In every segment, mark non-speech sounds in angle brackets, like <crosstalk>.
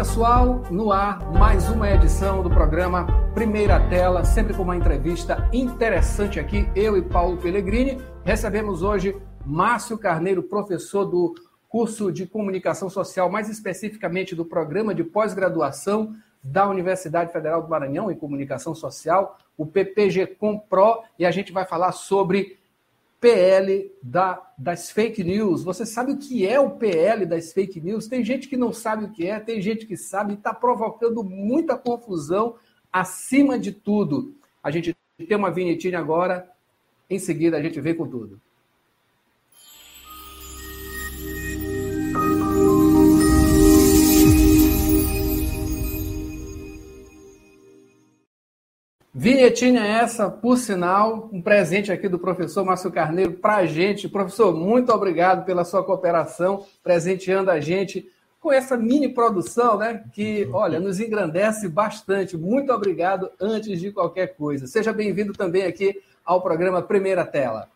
pessoal, no ar mais uma edição do programa Primeira Tela, sempre com uma entrevista interessante aqui, eu e Paulo Pellegrini. Recebemos hoje Márcio Carneiro, professor do curso de Comunicação Social, mais especificamente do programa de pós-graduação da Universidade Federal do Maranhão em Comunicação Social, o PPG Compro, e a gente vai falar sobre PL da, das fake news. Você sabe o que é o PL das fake news? Tem gente que não sabe o que é, tem gente que sabe e está provocando muita confusão acima de tudo. A gente tem uma vinhetinha agora, em seguida a gente vem com tudo. Vinhetinha essa, por sinal, um presente aqui do professor Márcio Carneiro para a gente. Professor, muito obrigado pela sua cooperação, presenteando a gente com essa mini produção, né? Que, olha, nos engrandece bastante. Muito obrigado antes de qualquer coisa. Seja bem-vindo também aqui ao programa Primeira Tela.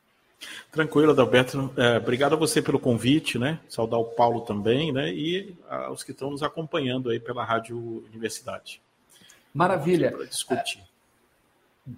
Tranquilo, Adalberto. É, obrigado a você pelo convite, né? Saudar o Paulo também, né? E aos que estão nos acompanhando aí pela Rádio Universidade. Maravilha. Para discutir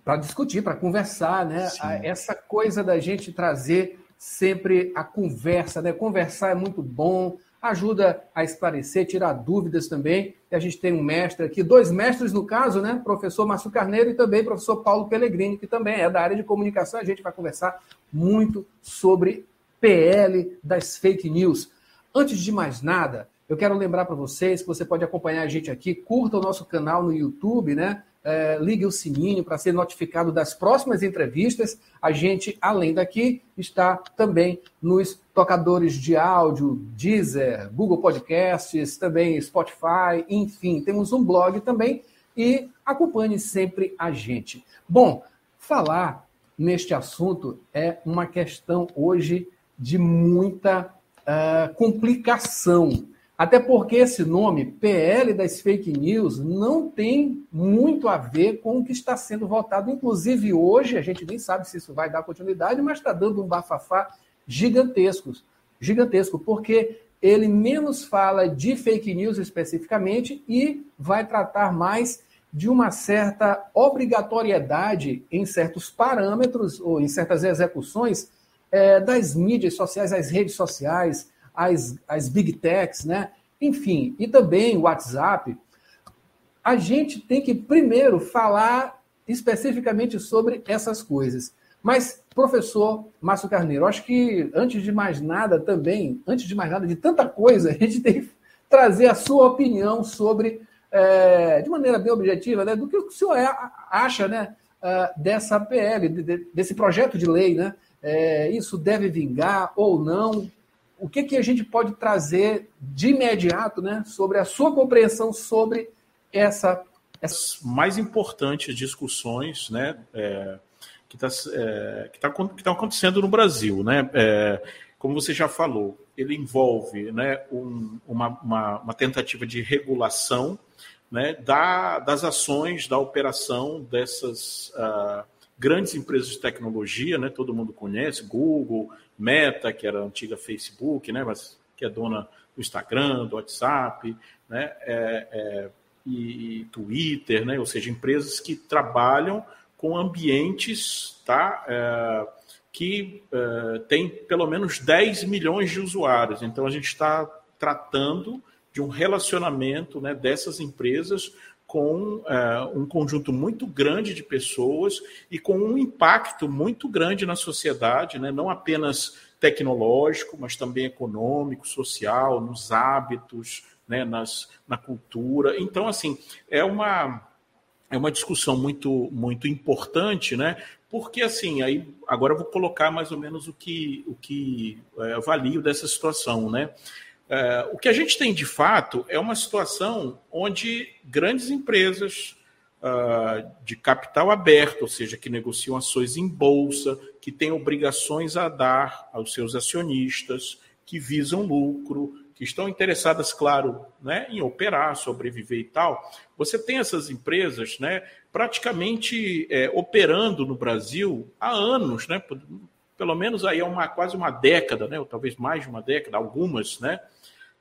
para discutir, para conversar, né? Essa coisa da gente trazer sempre a conversa, né? Conversar é muito bom, ajuda a esclarecer, tirar dúvidas também. E a gente tem um mestre aqui, dois mestres no caso, né? Professor Márcio Carneiro e também professor Paulo Pellegrini, que também é da área de comunicação. A gente vai conversar muito sobre PL das fake news. Antes de mais nada, eu quero lembrar para vocês que você pode acompanhar a gente aqui, curta o nosso canal no YouTube, né? É, ligue o sininho para ser notificado das próximas entrevistas. A gente, além daqui, está também nos tocadores de áudio, Deezer, Google Podcasts, também Spotify, enfim, temos um blog também e acompanhe sempre a gente. Bom, falar neste assunto é uma questão hoje de muita uh, complicação até porque esse nome, PL das fake news, não tem muito a ver com o que está sendo votado. Inclusive, hoje, a gente nem sabe se isso vai dar continuidade, mas está dando um bafafá gigantesco. Gigantesco, porque ele menos fala de fake news especificamente e vai tratar mais de uma certa obrigatoriedade em certos parâmetros ou em certas execuções é, das mídias sociais, as redes sociais, as, as big techs, né? Enfim, e também o WhatsApp, a gente tem que primeiro falar especificamente sobre essas coisas. Mas, professor Márcio Carneiro, acho que antes de mais nada também, antes de mais nada, de tanta coisa, <laughs> a gente tem que trazer a sua opinião sobre, é, de maneira bem objetiva, né, do que o senhor é, acha né, ah, dessa PL, desse projeto de lei, né? É, isso deve vingar ou não? O que, que a gente pode trazer de imediato né, sobre a sua compreensão sobre essa. As mais importantes discussões né, é, que tá, é, tá, estão tá acontecendo no Brasil. Né? É, como você já falou, ele envolve né, um, uma, uma, uma, tentativa de regulação né, da, das ações, da operação dessas. Uh, grandes empresas de tecnologia, né? Todo mundo conhece, Google, Meta, que era antiga Facebook, né? Mas que é dona do Instagram, do WhatsApp, né? É, é, e, e, Twitter, né? Ou seja, empresas que trabalham com ambientes, tá? É, que é, tem pelo menos 10 milhões de usuários. Então a gente está tratando de um relacionamento né, dessas empresas com uh, um conjunto muito grande de pessoas e com um impacto muito grande na sociedade, né? não apenas tecnológico, mas também econômico, social, nos hábitos, né? Nas, na cultura. Então, assim, é uma, é uma discussão muito, muito importante, né? Porque, assim, aí agora eu vou colocar mais ou menos o que, o que é, avalio dessa situação, né? É, o que a gente tem de fato é uma situação onde grandes empresas uh, de capital aberto, ou seja, que negociam ações em bolsa, que têm obrigações a dar aos seus acionistas, que visam lucro, que estão interessadas, claro, né, em operar, sobreviver e tal. Você tem essas empresas né, praticamente é, operando no Brasil há anos, né, pelo menos aí há uma, quase uma década, né, ou talvez mais de uma década, algumas, né,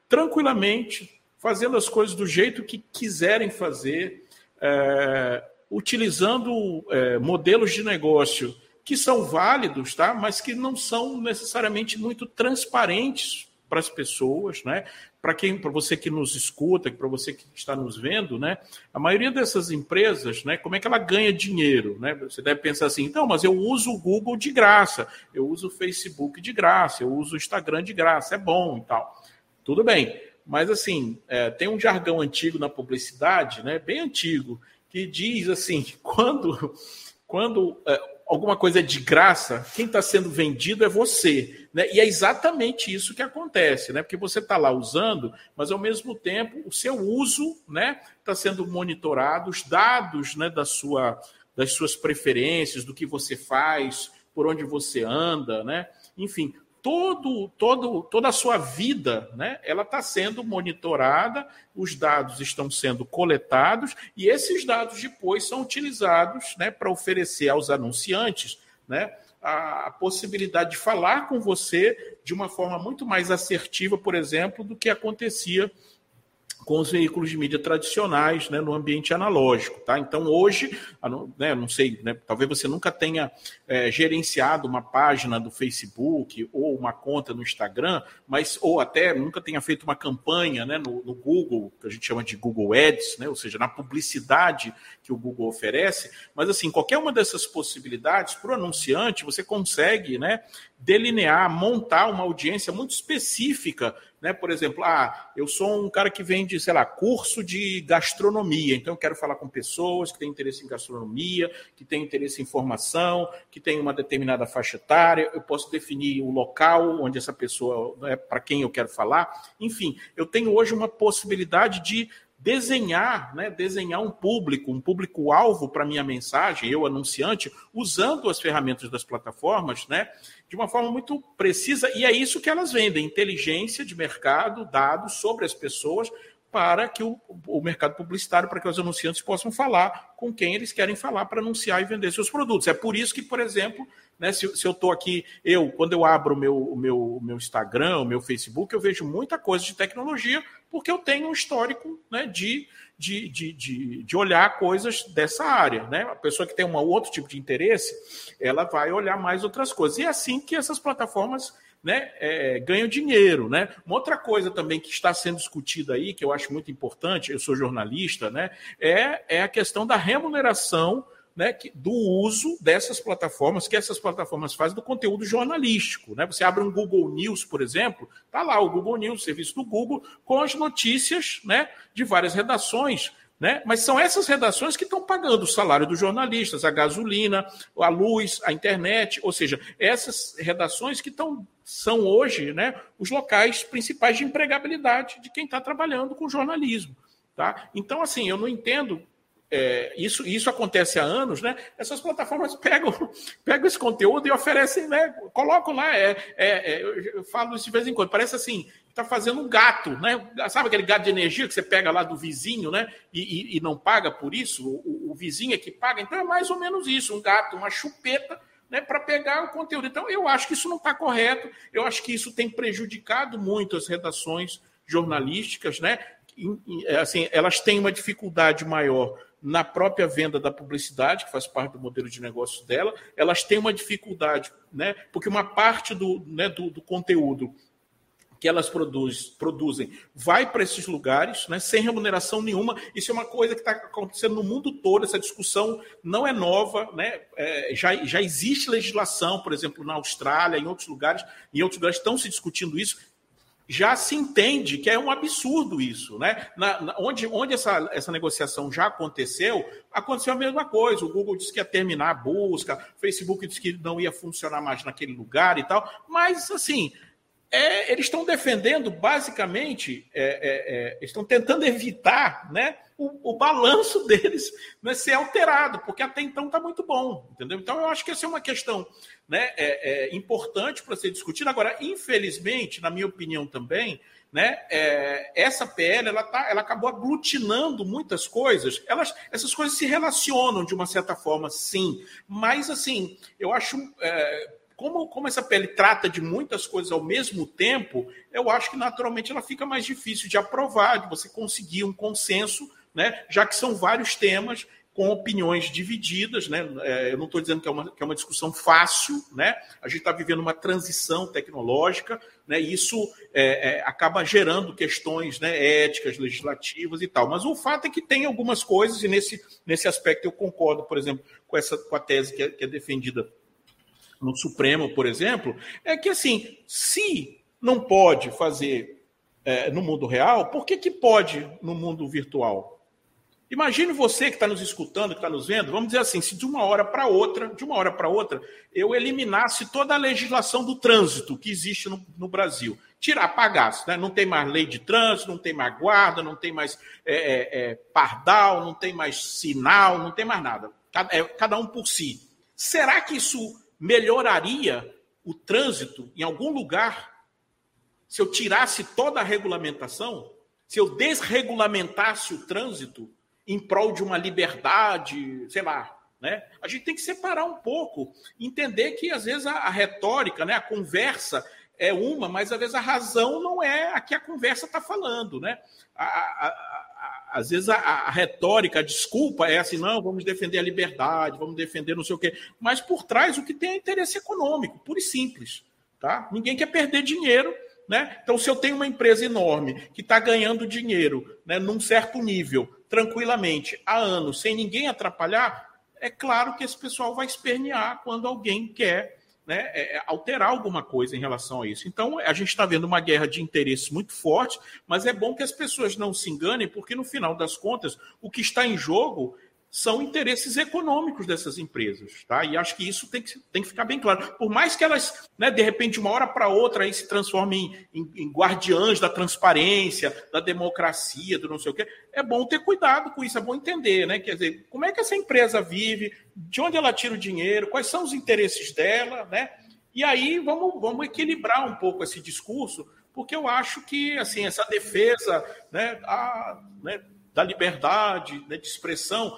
tranquilamente fazendo as coisas do jeito que quiserem fazer, é, utilizando é, modelos de negócio que são válidos, tá? mas que não são necessariamente muito transparentes para as pessoas, né? Para quem, para você que nos escuta, para você que está nos vendo, né? A maioria dessas empresas, né? Como é que ela ganha dinheiro, né? Você deve pensar assim, então, mas eu uso o Google de graça, eu uso o Facebook de graça, eu uso o Instagram de graça, é bom e tal. Tudo bem, mas assim, é, tem um jargão antigo na publicidade, né? Bem antigo, que diz assim, quando quando é, alguma coisa é de graça, quem está sendo vendido é você. Né? E é exatamente isso que acontece, né? Porque você está lá usando, mas ao mesmo tempo o seu uso né, está sendo monitorado, os dados né, da sua, das suas preferências, do que você faz, por onde você anda, né? Enfim, todo, todo, toda a sua vida, né, ela está sendo monitorada, os dados estão sendo coletados e esses dados depois são utilizados né, para oferecer aos anunciantes né, a, a, possibilidade de falar com você de uma forma muito mais assertiva, por exemplo, do que acontecia com os veículos de mídia tradicionais né, no ambiente analógico. Tá? Então, hoje, né, não sei, né, talvez você nunca tenha é, gerenciado uma página do Facebook ou uma conta no Instagram, mas ou até nunca tenha feito uma campanha né, no, no Google, que a gente chama de Google Ads, né, ou seja, na publicidade que o Google oferece. Mas, assim, qualquer uma dessas possibilidades, para o anunciante, você consegue né, delinear, montar uma audiência muito específica né? Por exemplo, ah, eu sou um cara que vende, sei lá, curso de gastronomia, então eu quero falar com pessoas que têm interesse em gastronomia, que têm interesse em formação, que têm uma determinada faixa etária, eu posso definir o local onde essa pessoa, é para quem eu quero falar. Enfim, eu tenho hoje uma possibilidade de desenhar, né, desenhar um público, um público-alvo para minha mensagem, eu anunciante, usando as ferramentas das plataformas, né, de uma forma muito precisa, e é isso que elas vendem: inteligência de mercado, dados sobre as pessoas, para que o, o mercado publicitário, para que os anunciantes possam falar com quem eles querem falar para anunciar e vender seus produtos. É por isso que, por exemplo, né, se, se eu estou aqui, eu, quando eu abro o meu, meu, meu Instagram, o meu Facebook, eu vejo muita coisa de tecnologia, porque eu tenho um histórico né, de, de, de, de, de olhar coisas dessa área. Né? A pessoa que tem um outro tipo de interesse, ela vai olhar mais outras coisas. E é assim que essas plataformas né, é, ganham dinheiro. Né? Uma outra coisa também que está sendo discutida aí, que eu acho muito importante, eu sou jornalista, né, é, é a questão da remuneração né, que, do uso dessas plataformas, que essas plataformas fazem do conteúdo jornalístico. Né? Você abre um Google News, por exemplo, está lá o Google News, o serviço do Google, com as notícias né, de várias redações. Né? Mas são essas redações que estão pagando o salário dos jornalistas, a gasolina, a luz, a internet, ou seja, essas redações que estão, são hoje né, os locais principais de empregabilidade de quem está trabalhando com jornalismo. Tá? Então, assim, eu não entendo é, isso, isso acontece há anos, né? Essas plataformas <laughs> pegam, pegam esse conteúdo e oferecem, né? Colocam lá. É, é, é eu falo isso de vez em quando, parece assim, está fazendo um gato, né? Sabe aquele gato de energia que você pega lá do vizinho, né? E, e, e não paga por isso? O, o, vizinho é que paga. Então é mais ou menos isso, um gato, uma chupeta. Né, para pegar o conteúdo. Então, eu acho que isso não está correto, eu acho que isso tem prejudicado muito as redações jornalísticas, né? assim, elas têm uma dificuldade maior na própria venda da publicidade, que faz parte do modelo de negócio dela, elas têm uma dificuldade, né? Porque uma parte do, né, do, do conteúdo que elas produz, produzem vai para esses lugares, né, sem remuneração nenhuma. Isso é uma coisa que está acontecendo no mundo todo. Essa discussão não é nova, né? É, já, já existe legislação, por exemplo, na Austrália, em outros lugares, em outros lugares estão se discutindo isso já se entende que é um absurdo isso, né? Na, na, onde onde essa, essa negociação já aconteceu, aconteceu a mesma coisa. O Google disse que ia terminar a busca, o Facebook disse que não ia funcionar mais naquele lugar e tal, mas assim. É, eles estão defendendo, basicamente, é, é, é estão tentando evitar né, o, o balanço <laughs> deles né, ser alterado, porque até então está muito bom, entendeu? Então, eu acho que essa é uma questão né, é, é importante para ser discutida. Agora, infelizmente, na minha opinião também, né, essa PL ela, tá, ela acabou aglutinando muitas coisas. Elas, essas coisas se relacionam de uma certa forma, sim, mas assim, eu acho. Como, como essa PL trata de muitas coisas ao mesmo tempo, eu acho que naturalmente ela fica mais difícil de aprovar, de você conseguir um consenso, né? já que são vários temas com opiniões divididas, né? É, eu não estou dizendo que é, uma, que é uma discussão fácil, né? A gente está vivendo uma transição tecnológica, né? E isso é, é, acaba gerando questões né, éticas, legislativas e tal. Mas o fato é que tem algumas coisas, e nesse, nesse aspecto eu concordo, por exemplo, com essa com a tese que é, que é defendida no Supremo, por exemplo, é que assim, se não pode fazer é, no mundo real, por que, que pode no mundo virtual? Imagine você que está nos escutando, que está nos vendo, vamos dizer assim, se de uma hora para outra, de uma hora para outra, eu eliminasse toda a legislação do trânsito que existe no, no Brasil. Tirar, apagasse, né? Não tem mais lei de trânsito, não tem mais guarda, não tem mais é, é, é pardal, não tem mais sinal, não tem mais nada. Cada, é, cada um por si. Será que isso melhoraria o trânsito em algum lugar se eu tirasse toda a regulamentação? Se eu desregulamentasse o trânsito? em prol de uma liberdade, sei lá. Né? A gente tem que separar um pouco, entender que às vezes a, a retórica, né, a conversa é uma, mas às vezes a razão não é a que a conversa está falando. Né? A, a, às vezes a, retórica, a desculpa é assim, não, vamos defender a liberdade, vamos defender não sei o quê. Mas por trás o que tem é interesse econômico, puro e simples. Tá? Ninguém quer perder dinheiro. Né? Então, se eu tenho uma empresa enorme que está ganhando dinheiro né, num certo nível, tranquilamente há anos, sem ninguém atrapalhar, é claro que esse pessoal vai espernear quando alguém quer né, é, é, alterar alguma coisa em relação a isso. Então, a gente está vendo uma guerra de interesses muito forte, mas é bom que as pessoas não se enganem, porque no final das contas, o que está em jogo são interesses econômicos dessas empresas, tá? E acho que isso tem que, tem que ficar bem claro. Por mais que elas, né, de repente, uma hora para outra, aí se transformem em, em, em, guardiãs da transparência, da democracia, do não sei o quê, é bom ter cuidado com isso, é bom entender, né? Quer dizer, como é que essa empresa vive, de onde ela tira o dinheiro, quais são os interesses dela, né? E aí vamos, vamos equilibrar um pouco esse discurso, porque eu acho que assim essa defesa né, a, né, da liberdade né, de expressão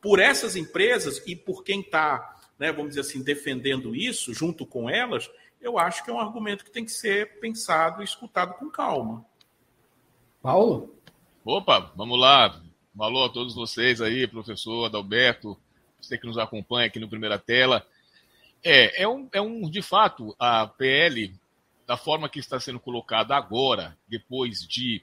por essas empresas e por quem está, né, vamos dizer assim, defendendo isso junto com elas, eu acho que é um argumento que tem que ser pensado e escutado com calma. Paulo? Opa, vamos lá. Alô a todos vocês aí, professor Adalberto, você que nos acompanha aqui no Primeira Tela. É, é um, é um, de fato, a PL, da forma que está sendo colocada agora, depois de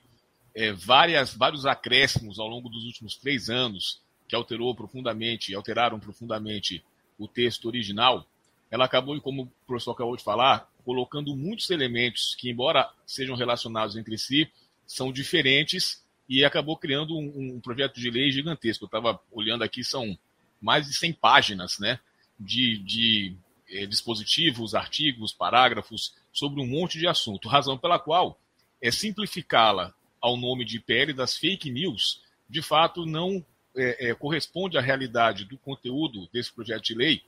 é, várias, vários acréscimos ao longo dos últimos três anos, que alterou profundamente, alteraram profundamente o texto original, ela acabou, como o professor acabou de falar, colocando muitos elementos que, embora sejam relacionados entre si, são diferentes e acabou criando um, um projeto de lei gigantesco. Eu estava olhando aqui, são mais de 100 páginas né, de, de eh, dispositivos, artigos, parágrafos sobre um monte de assunto, razão pela qual é simplificá-la ao nome de PL das fake news, de fato não é, é, corresponde à realidade do conteúdo desse projeto de lei,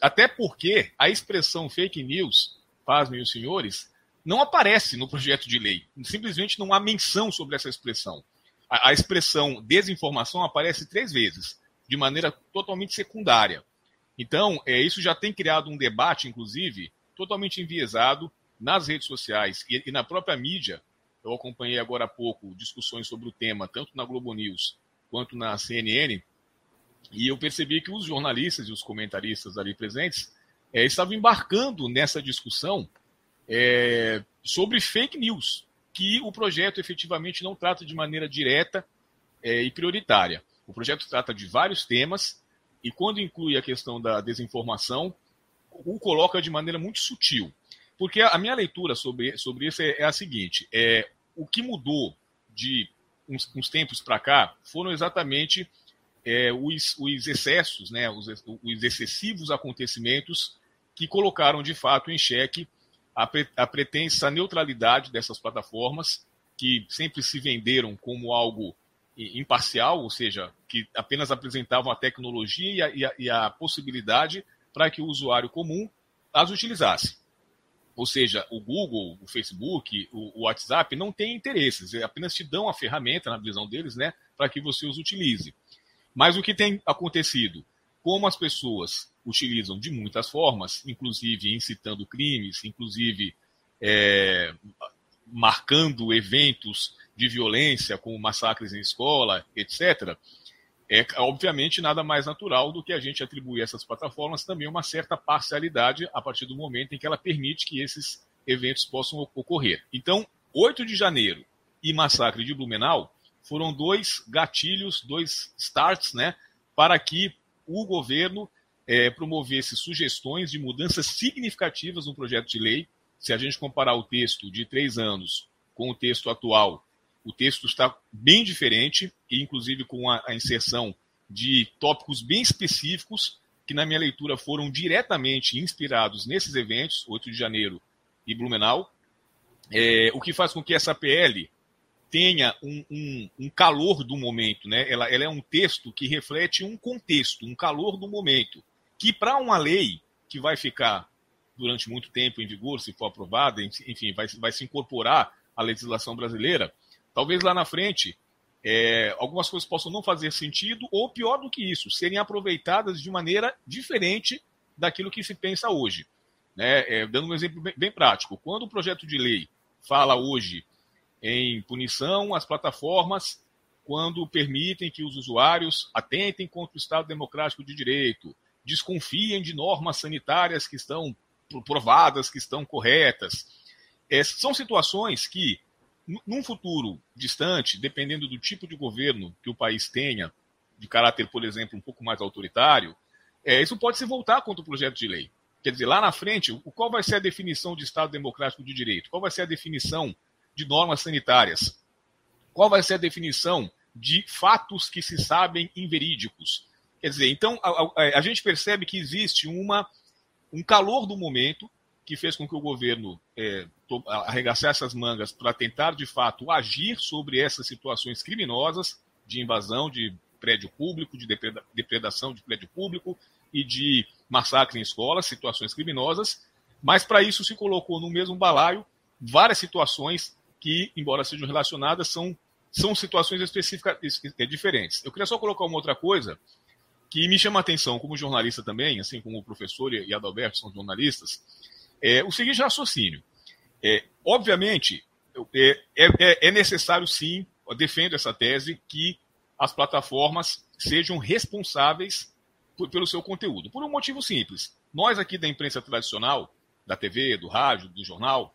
até porque a expressão fake news, pasmem os senhores, não aparece no projeto de lei. Simplesmente não há menção sobre essa expressão. A, a expressão desinformação aparece três vezes, de maneira totalmente secundária. Então, é, isso já tem criado um debate, inclusive, totalmente enviesado nas redes sociais e, e na própria mídia. Eu acompanhei agora há pouco discussões sobre o tema, tanto na Globo News quanto na CNN, e eu percebi que os jornalistas e os comentaristas ali presentes é, estavam embarcando nessa discussão é, sobre fake news, que o projeto efetivamente não trata de maneira direta é, e prioritária. O projeto trata de vários temas e, quando inclui a questão da desinformação, o coloca de maneira muito sutil. Porque a minha leitura sobre, sobre isso é, é a seguinte: é, o que mudou de uns, uns tempos para cá foram exatamente é, os, os, excessos, né, os, os, excessivos acontecimentos que colocaram de fato em xeque a, pre, a pretensa neutralidade dessas plataformas, que sempre se venderam como algo imparcial, ou seja, que apenas apresentavam a tecnologia e a, e a, e a possibilidade para que o usuário comum as utilizasse. Ou seja, o Google, o Facebook, o, WhatsApp não têm interesses, apenas te dão a ferramenta, na visão deles, né, para que você os utilize. Mas o que tem acontecido? como as pessoas utilizam de muitas formas, inclusive incitando crimes, inclusive é, marcando eventos de violência, como massacres em escola, etc., é obviamente nada mais natural do que a gente atribuir a essas plataformas também uma certa parcialidade a partir do momento em que ela permite que esses eventos possam ocorrer. Então, 8 de janeiro e massacre de Blumenau foram dois gatilhos, dois starts, né, para que o governo é, promovesse sugestões de mudanças significativas no projeto de lei. Se a gente comparar o texto de três anos com o texto atual, o texto está bem diferente, e inclusive com a, a inserção de tópicos bem específicos, que na minha leitura foram diretamente inspirados nesses eventos, 8 de janeiro e Blumenau, é, o que faz com que essa PL tenha um, um, um, calor do momento, né? Ela, ela, é um texto que reflete um contexto, um calor do momento, que para uma lei que vai ficar durante muito tempo em vigor, se for aprovada, enfim, vai, vai se incorporar à legislação brasileira, Talvez lá na frente é, algumas coisas possam não fazer sentido, ou pior do que isso, serem aproveitadas de maneira diferente daquilo que se pensa hoje. Né? É, dando um exemplo bem, bem prático, quando o projeto de lei fala hoje em punição às plataformas quando permitem que os usuários atentem contra o Estado Democrático de Direito, desconfiem de normas sanitárias que estão provadas, que estão corretas. É, são situações que num futuro distante, dependendo do tipo de governo que o país tenha, de caráter, por exemplo, um pouco mais autoritário, é, isso pode se voltar contra o projeto de lei. Quer dizer, lá na frente, qual vai ser a definição de Estado Democrático de Direito? Qual vai ser a definição de normas sanitárias? Qual vai ser a definição de fatos que se sabem inverídicos? Quer dizer, então a, a, a gente percebe que existe uma, um calor do momento que fez com que o governo é, arregaçasse as mangas para tentar, de fato, agir sobre essas situações criminosas de invasão de prédio público, de depredação de prédio público e de massacre em escolas, situações criminosas, mas para isso se colocou no mesmo balaio várias situações que, embora sejam relacionadas, são, são situações específicas é, diferentes. Eu queria só colocar uma outra coisa que me chama a atenção como jornalista também, assim como o professor e Adalberto são jornalistas, é o seguinte raciocínio. É, obviamente, é, é, é necessário sim, eu defendo essa tese, que as plataformas sejam responsáveis por, pelo seu conteúdo. Por um motivo simples. Nós aqui da imprensa tradicional, da TV, do rádio, do jornal,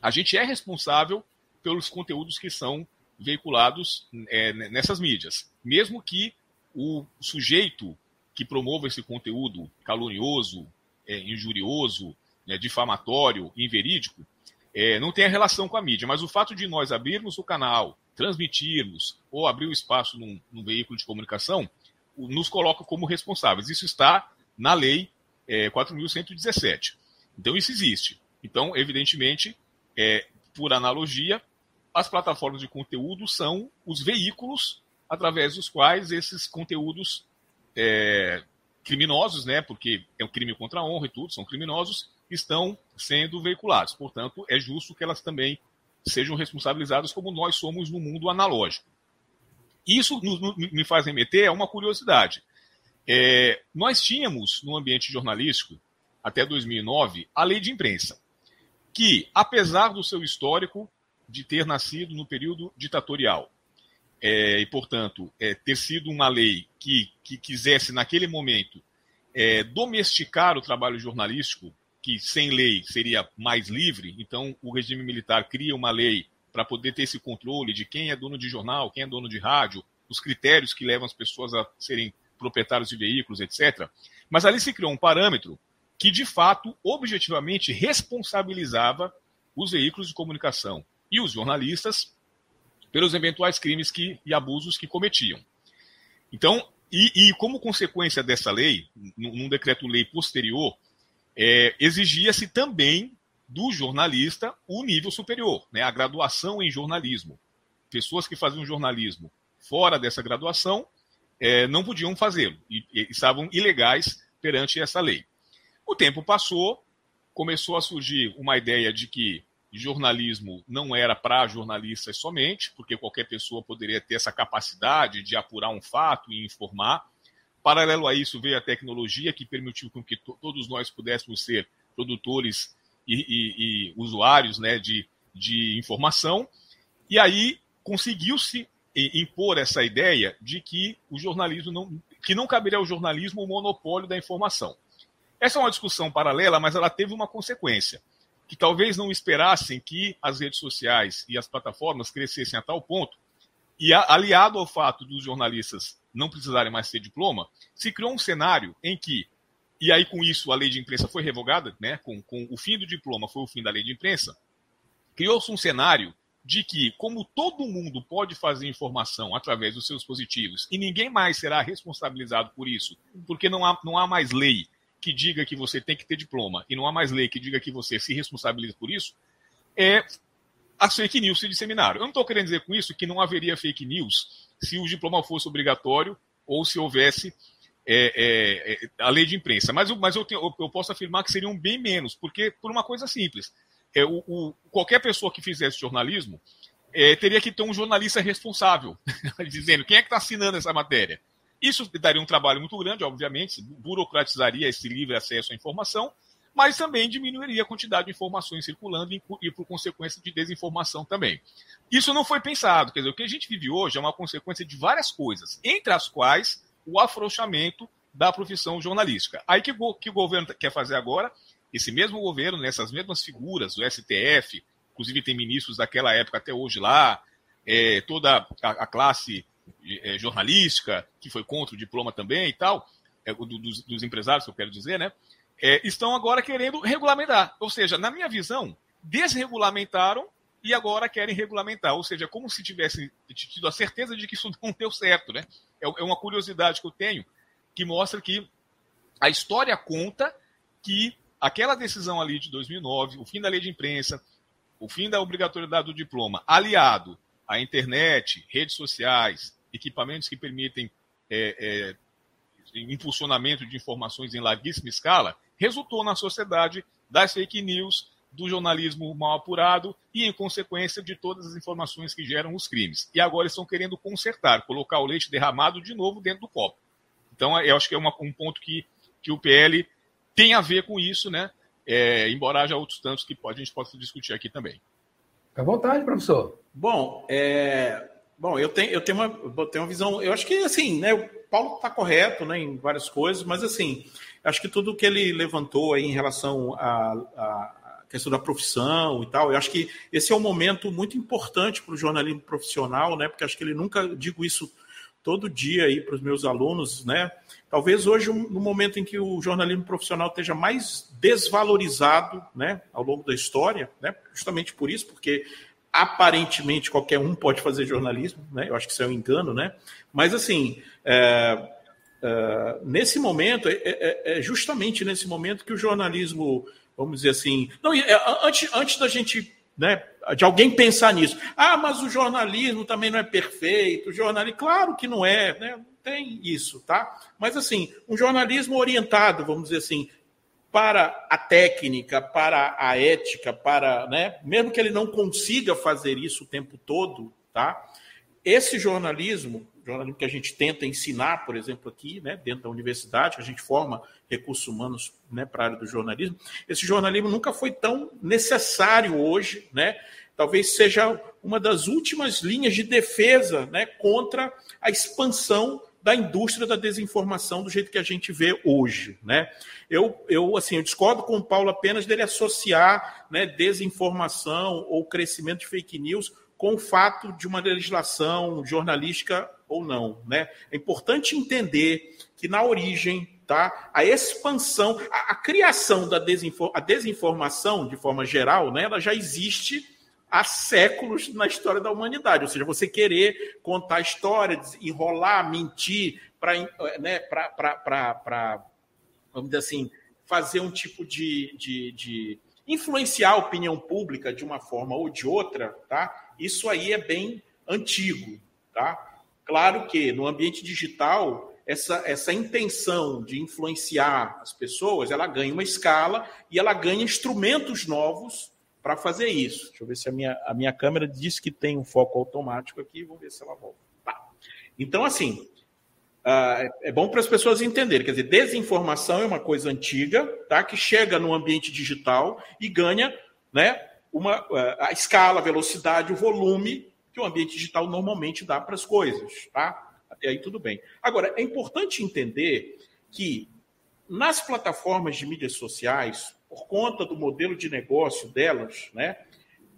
a gente é responsável pelos conteúdos que são veiculados é, nessas mídias. Mesmo que o sujeito que promova esse conteúdo calunioso, é, injurioso, né, difamatório, inverídico, é, não tenha relação com a mídia. Mas o fato de nós abrirmos o canal, transmitirmos ou abrir o espaço num, num veículo de comunicação, nos coloca como responsáveis. Isso está na lei é, 4.117. Então, isso existe. Então, evidentemente, é, por analogia, as plataformas de conteúdo são os veículos através dos quais esses conteúdos é, criminosos, né, porque é um crime contra a honra e tudo, são criminosos, estão sendo veiculados. Portanto, é justo que elas também sejam responsabilizadas como nós somos no mundo analógico. Isso me faz remeter a uma curiosidade. É, nós tínhamos no ambiente jornalístico, até 2009, a lei de imprensa, que, apesar do seu histórico de ter nascido no período ditatorial, é, e, portanto, é, ter sido uma lei que, que quisesse, naquele momento, é, domesticar o trabalho jornalístico que sem lei seria mais livre, então o regime militar cria uma lei para poder ter esse controle de quem é dono de jornal, quem é dono de rádio, os critérios que levam as pessoas a serem proprietários de veículos, etc. Mas ali se criou um parâmetro que, de fato, objetivamente responsabilizava os veículos de comunicação e os jornalistas pelos eventuais crimes que, e abusos que cometiam. Então, e, e como consequência dessa lei, num decreto-lei posterior, é, exigia-se também do jornalista o nível superior, né, a graduação em jornalismo. Pessoas que faziam jornalismo fora dessa graduação é, não podiam fazê-lo e, e estavam ilegais perante essa lei. O tempo passou, começou a surgir uma ideia de que jornalismo não era para jornalistas somente, porque qualquer pessoa poderia ter essa capacidade de apurar um fato e informar. Paralelo a isso veio a tecnologia que permitiu com que todos nós pudéssemos ser produtores e, e, e usuários né, de, de informação. E aí conseguiu-se impor essa ideia de que o jornalismo não, que não caberia ao jornalismo o monopólio da informação. Essa é uma discussão paralela, mas ela teve uma consequência, que talvez não esperassem que as redes sociais e as plataformas crescessem a tal ponto, e aliado ao fato dos jornalistas não precisarem mais ter diploma, se criou um cenário em que, e aí com isso a lei de imprensa foi revogada, né, com, com o fim do diploma foi o fim da lei de imprensa, criou-se um cenário de que, como todo mundo pode fazer informação através dos seus dispositivos e ninguém mais será responsabilizado por isso, porque não há, não há mais lei que diga que você tem que ter diploma e não há mais lei que diga que você se responsabiliza por isso, é as fake news se disseminaram. Eu não estou querendo dizer com isso que não haveria fake news se o diploma fosse obrigatório ou se houvesse é, é, é a lei de imprensa, mas, mas eu, tenho, eu, posso afirmar que seriam bem menos, porque por uma coisa simples é, o, o, qualquer pessoa que fizesse jornalismo é, teria que ter um jornalista responsável, <laughs> dizendo quem é que está assinando essa matéria. Isso daria um trabalho muito grande, obviamente, burocratizaria esse livre acesso à informação, mas também diminuiria a quantidade de informações circulando e, por consequência, de desinformação também. Isso não foi pensado. Quer dizer, o que a gente vive hoje é uma consequência de várias coisas, entre as quais o afrouxamento da profissão jornalística. Aí que, que o governo quer fazer agora esse mesmo governo, nessas mesmas figuras, o STF, inclusive tem ministros daquela época até hoje lá, é, toda a, a classe é, jornalística, que foi contra o diploma também e tal, é, dos, dos, empresários, que eu quero dizer, né? É, estão agora querendo regulamentar. Ou seja, na minha visão, desregulamentaram e agora querem regulamentar. Ou seja, como se tivessem tido a certeza de que isso <laughs> não deu certo, né? É, é uma curiosidade que eu tenho que mostra que a história conta que aquela decisão ali de 2009, o fim da lei de imprensa, o fim da obrigatoriedade do diploma, aliado à internet, redes sociais, equipamentos que permitem é, é, impulsionamento de informações em larguíssima escala, resultou na sociedade das fake news, do jornalismo mal apurado e, em consequência, de todas as informações que geram os crimes. E agora estão querendo consertar, colocar o leite derramado de novo dentro do copo. Então, eu acho que é uma, um ponto que, que o PL tem a ver com isso, né? É, embora haja outros tantos que a gente possa discutir aqui também. Fique à vontade, professor. Bom, é, bom eu, tenho, eu, tenho uma, eu tenho uma visão. Eu acho que assim, né? O Paulo está correto né, em várias coisas, mas assim, acho que tudo que ele levantou aí em relação à questão da profissão e tal, eu acho que esse é um momento muito importante para o jornalismo profissional, né? Porque acho que ele nunca digo isso todo dia aí para os meus alunos, né? Talvez hoje, no momento em que o jornalismo profissional esteja mais desvalorizado, né, ao longo da história, né? Justamente por isso, porque aparentemente qualquer um pode fazer jornalismo, né? Eu acho que isso é um engano, né? Mas assim, é, é, nesse momento, é, é, é justamente nesse momento que o jornalismo, vamos dizer assim, não, é, antes, antes da gente né, de alguém pensar nisso. Ah, mas o jornalismo também não é perfeito. O jornalismo, claro que não é, né? Tem isso, tá? Mas assim, um jornalismo orientado, vamos dizer assim, para a técnica, para a ética, para, né, mesmo que ele não consiga fazer isso o tempo todo, tá? Esse jornalismo, jornalismo que a gente tenta ensinar, por exemplo, aqui, né, dentro da universidade, que a gente forma recursos humanos né, para a área do jornalismo, esse jornalismo nunca foi tão necessário hoje, né? Talvez seja uma das últimas linhas de defesa né, contra a expansão da indústria da desinformação do jeito que a gente vê hoje, né? Eu, eu assim, eu discordo com o Paulo apenas dele associar, né, desinformação ou crescimento de fake news com o fato de uma legislação jornalística ou não. Né? É importante entender que na origem, tá, a expansão, a, a criação da desinfor, a desinformação, de forma geral, né, ela já existe há séculos na história da humanidade. Ou seja, você querer contar história, enrolar, mentir, para, né, vamos dizer assim, fazer um tipo de, de, de influenciar a opinião pública de uma forma ou de outra, tá? Isso aí é bem antigo, tá? Claro que no ambiente digital essa, essa intenção de influenciar as pessoas, ela ganha uma escala e ela ganha instrumentos novos para fazer isso. Deixa eu ver se a minha, a minha câmera diz que tem um foco automático aqui, vou ver se ela volta. Tá. Então, assim, Uh, é bom para as pessoas entenderem. Quer dizer, desinformação é uma coisa antiga, tá? Que chega no ambiente digital e ganha, né? Uma, uh, a escala, a velocidade, o volume que o ambiente digital normalmente dá para as coisas, tá? Até aí tudo bem. Agora, é importante entender que nas plataformas de mídias sociais, por conta do modelo de negócio delas, né?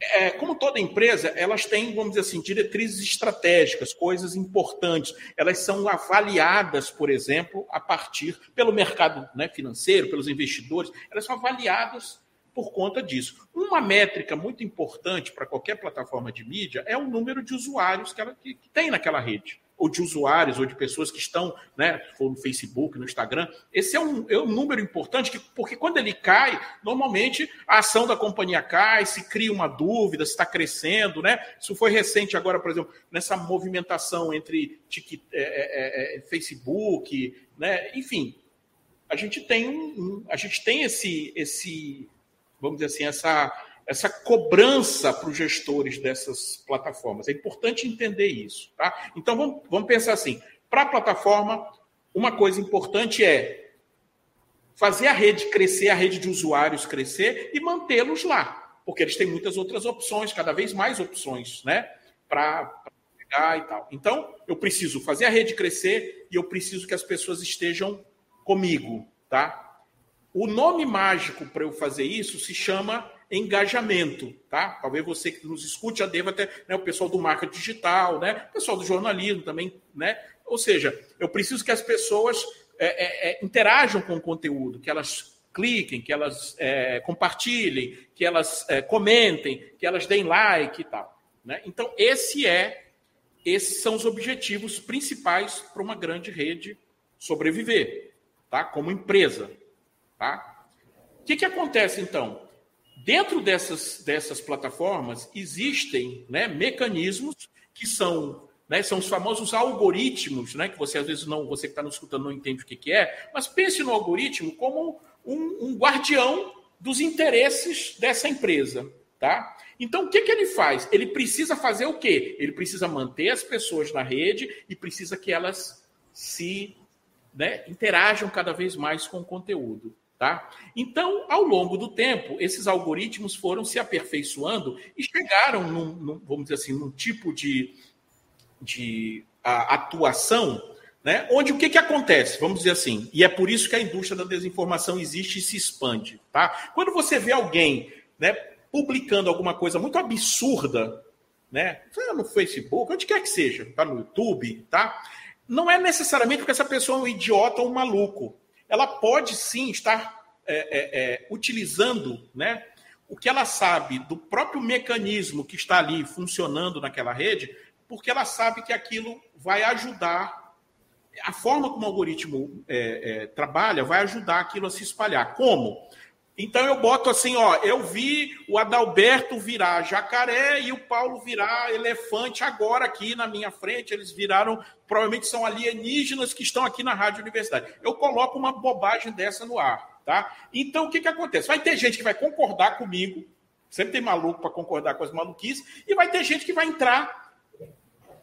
é, como toda empresa, elas têm, vamos dizer assim, diretrizes estratégicas, coisas importantes. Elas são avaliadas, por exemplo, a partir pelo mercado né, financeiro, pelos investidores, elas são avaliadas por conta disso. Uma métrica muito importante para qualquer plataforma de mídia é o número de usuários que ela que, que tem naquela rede ou de usuários, ou de pessoas que estão, né, no Facebook, no Instagram. Esse é um, é um número importante, que, porque quando ele cai, normalmente a ação da companhia cai, se cria uma dúvida, se está crescendo, né? Isso foi recente agora, por exemplo, nessa movimentação entre é, é, é, é Facebook, né? Enfim, a gente tem um, um, a gente tem esse, esse, vamos dizer assim, essa essa cobrança para os gestores dessas plataformas. É importante entender isso. Tá? Então, vamos, vamos pensar assim: para a plataforma, uma coisa importante é fazer a rede crescer, a rede de usuários crescer e mantê-los lá, porque eles têm muitas outras opções, cada vez mais opções, né? Para pegar e tal. Então, eu preciso fazer a rede crescer e eu preciso que as pessoas estejam comigo, tá? O nome mágico para eu fazer isso se chama engajamento, tá? Talvez você que nos escute já deva até, né, o pessoal do marketing digital, né? O pessoal do jornalismo também, né? Ou seja, eu preciso que as pessoas é, é, é, interajam com o conteúdo, que elas cliquem, que elas é, compartilhem, que elas é, comentem, que elas deem like e tal. Né? Então, esse é, esses são os objetivos principais para uma grande rede sobreviver, tá? Como empresa, tá? O que, que acontece então? Dentro dessas, dessas plataformas existem né, mecanismos que são, né, são os famosos algoritmos, né, que você às vezes não, você que está nos escutando não entende o que, que é, mas pense no algoritmo como um, um guardião dos interesses dessa empresa. Tá? Então, o que, que ele faz? Ele precisa fazer o quê? Ele precisa manter as pessoas na rede e precisa que elas se né, interajam cada vez mais com o conteúdo. Tá? Então, ao longo do tempo, esses algoritmos foram se aperfeiçoando e chegaram, num, num vamos dizer assim, num tipo de, de a, atuação, né? onde o que, que acontece? Vamos dizer assim, e é por isso que a indústria da desinformação existe e se expande. Tá? Quando você vê alguém né, publicando alguma coisa muito absurda, né, no Facebook, onde quer que seja, tá no YouTube, tá? não é necessariamente porque essa pessoa é um idiota ou um maluco ela pode sim estar é, é, é, utilizando né, o que ela sabe do próprio mecanismo que está ali funcionando naquela rede, porque ela sabe que aquilo vai ajudar. A forma como o algoritmo é, é, trabalha vai ajudar aquilo a se espalhar. Como? Então eu boto assim, ó, eu vi o Adalberto virar jacaré e o Paulo virar elefante agora aqui na minha frente, eles viraram, provavelmente são alienígenas que estão aqui na Rádio Universidade. Eu coloco uma bobagem dessa no ar, tá? Então o que que acontece? Vai ter gente que vai concordar comigo, sempre tem maluco para concordar com as maluquices, e vai ter gente que vai entrar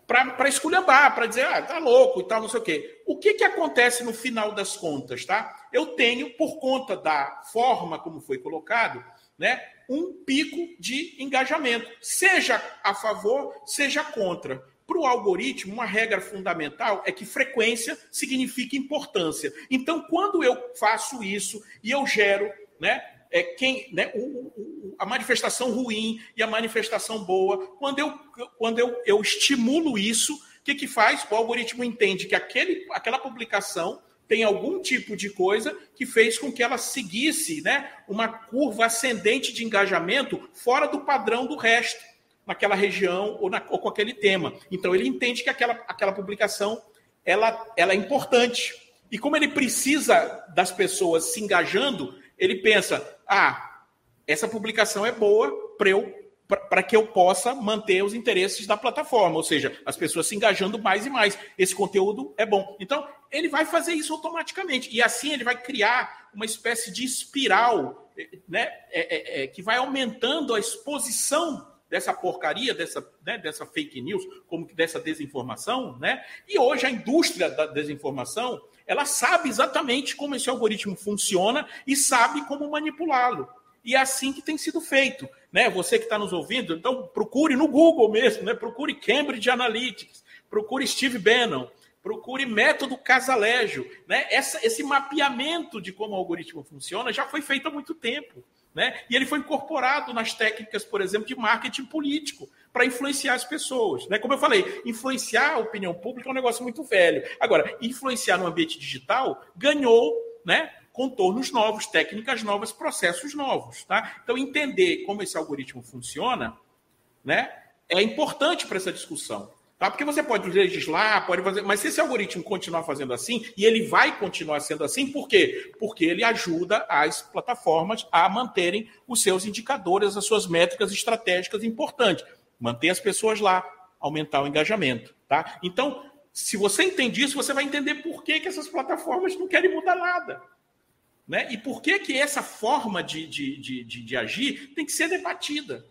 para esculhambar, para dizer, ah, tá louco e tal, não sei o quê. O que, que acontece no final das contas, tá? Eu tenho, por conta da forma como foi colocado, né, um pico de engajamento, seja a favor, seja contra. Para o algoritmo, uma regra fundamental é que frequência significa importância. Então, quando eu faço isso e eu gero né, é, quem, né, o, o, a manifestação ruim e a manifestação boa. Quando eu, quando eu, eu estimulo isso, o que, que faz? O algoritmo entende que aquele, aquela publicação tem algum tipo de coisa que fez com que ela seguisse né, uma curva ascendente de engajamento fora do padrão do resto, naquela região ou, na, ou com aquele tema. Então ele entende que aquela, aquela publicação ela, ela é importante. E como ele precisa das pessoas se engajando, ele pensa: ah, essa publicação é boa para eu para que eu possa manter os interesses da plataforma, ou seja, as pessoas se engajando mais e mais. Esse conteúdo é bom. Então, ele vai fazer isso automaticamente. E assim ele vai criar uma espécie de espiral né, é, é, é, que vai aumentando a exposição dessa porcaria, dessa, né, dessa fake news, como dessa desinformação, né? E hoje a indústria da desinformação, ela sabe exatamente como esse algoritmo funciona e sabe como manipulá-lo. E é assim que tem sido feito. Né? Você que está nos ouvindo, então procure no Google mesmo, né? procure Cambridge Analytics, procure Steve Bannon, procure método Casalejo. Né? Essa, esse mapeamento de como o algoritmo funciona já foi feito há muito tempo. Né? E ele foi incorporado nas técnicas, por exemplo, de marketing político, para influenciar as pessoas. Né? Como eu falei, influenciar a opinião pública é um negócio muito velho. Agora, influenciar no ambiente digital ganhou né, contornos novos, técnicas novas, processos novos. Tá? Então, entender como esse algoritmo funciona né, é importante para essa discussão. Tá? Porque você pode legislar, pode fazer, mas se esse algoritmo continuar fazendo assim, e ele vai continuar sendo assim, por quê? Porque ele ajuda as plataformas a manterem os seus indicadores, as suas métricas estratégicas importantes. Manter as pessoas lá, aumentar o engajamento. Tá? Então, se você entende isso, você vai entender por que, que essas plataformas não querem mudar nada. Né? E por que, que essa forma de, de, de, de, de agir tem que ser debatida?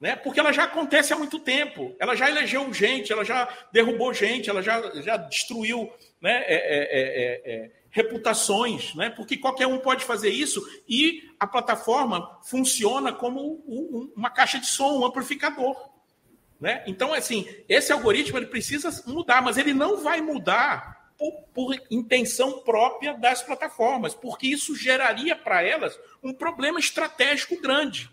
Né? Porque ela já acontece há muito tempo. Ela já elegeu gente, ela já derrubou gente, ela já, já destruiu né, é, é, é, é, reputações, né? porque qualquer um pode fazer isso e a plataforma funciona como uma caixa de som, um amplificador. Né? Então, assim, esse algoritmo ele precisa mudar, mas ele não vai mudar por, por intenção própria das plataformas, porque isso geraria para elas um problema estratégico grande.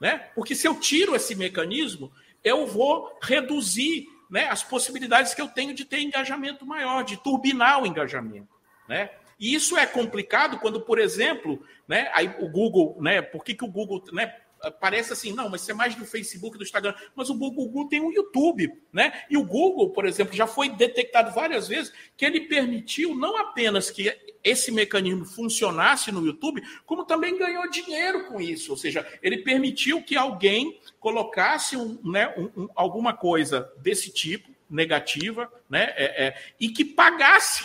Né? Porque se eu tiro esse mecanismo, eu vou reduzir né, as possibilidades que eu tenho de ter engajamento maior, de turbinar o engajamento. Né? E isso é complicado quando, por exemplo, né, aí o Google, né, por que, que o Google né, parece assim, não, mas isso é mais do Facebook, do Instagram. Mas o Google tem o YouTube, né? E o Google, por exemplo, já foi detectado várias vezes que ele permitiu não apenas que esse mecanismo funcionasse no YouTube, como também ganhou dinheiro com isso. Ou seja, ele permitiu que alguém colocasse um, né, um, um, alguma coisa desse tipo, negativa, né? É, é, e que pagasse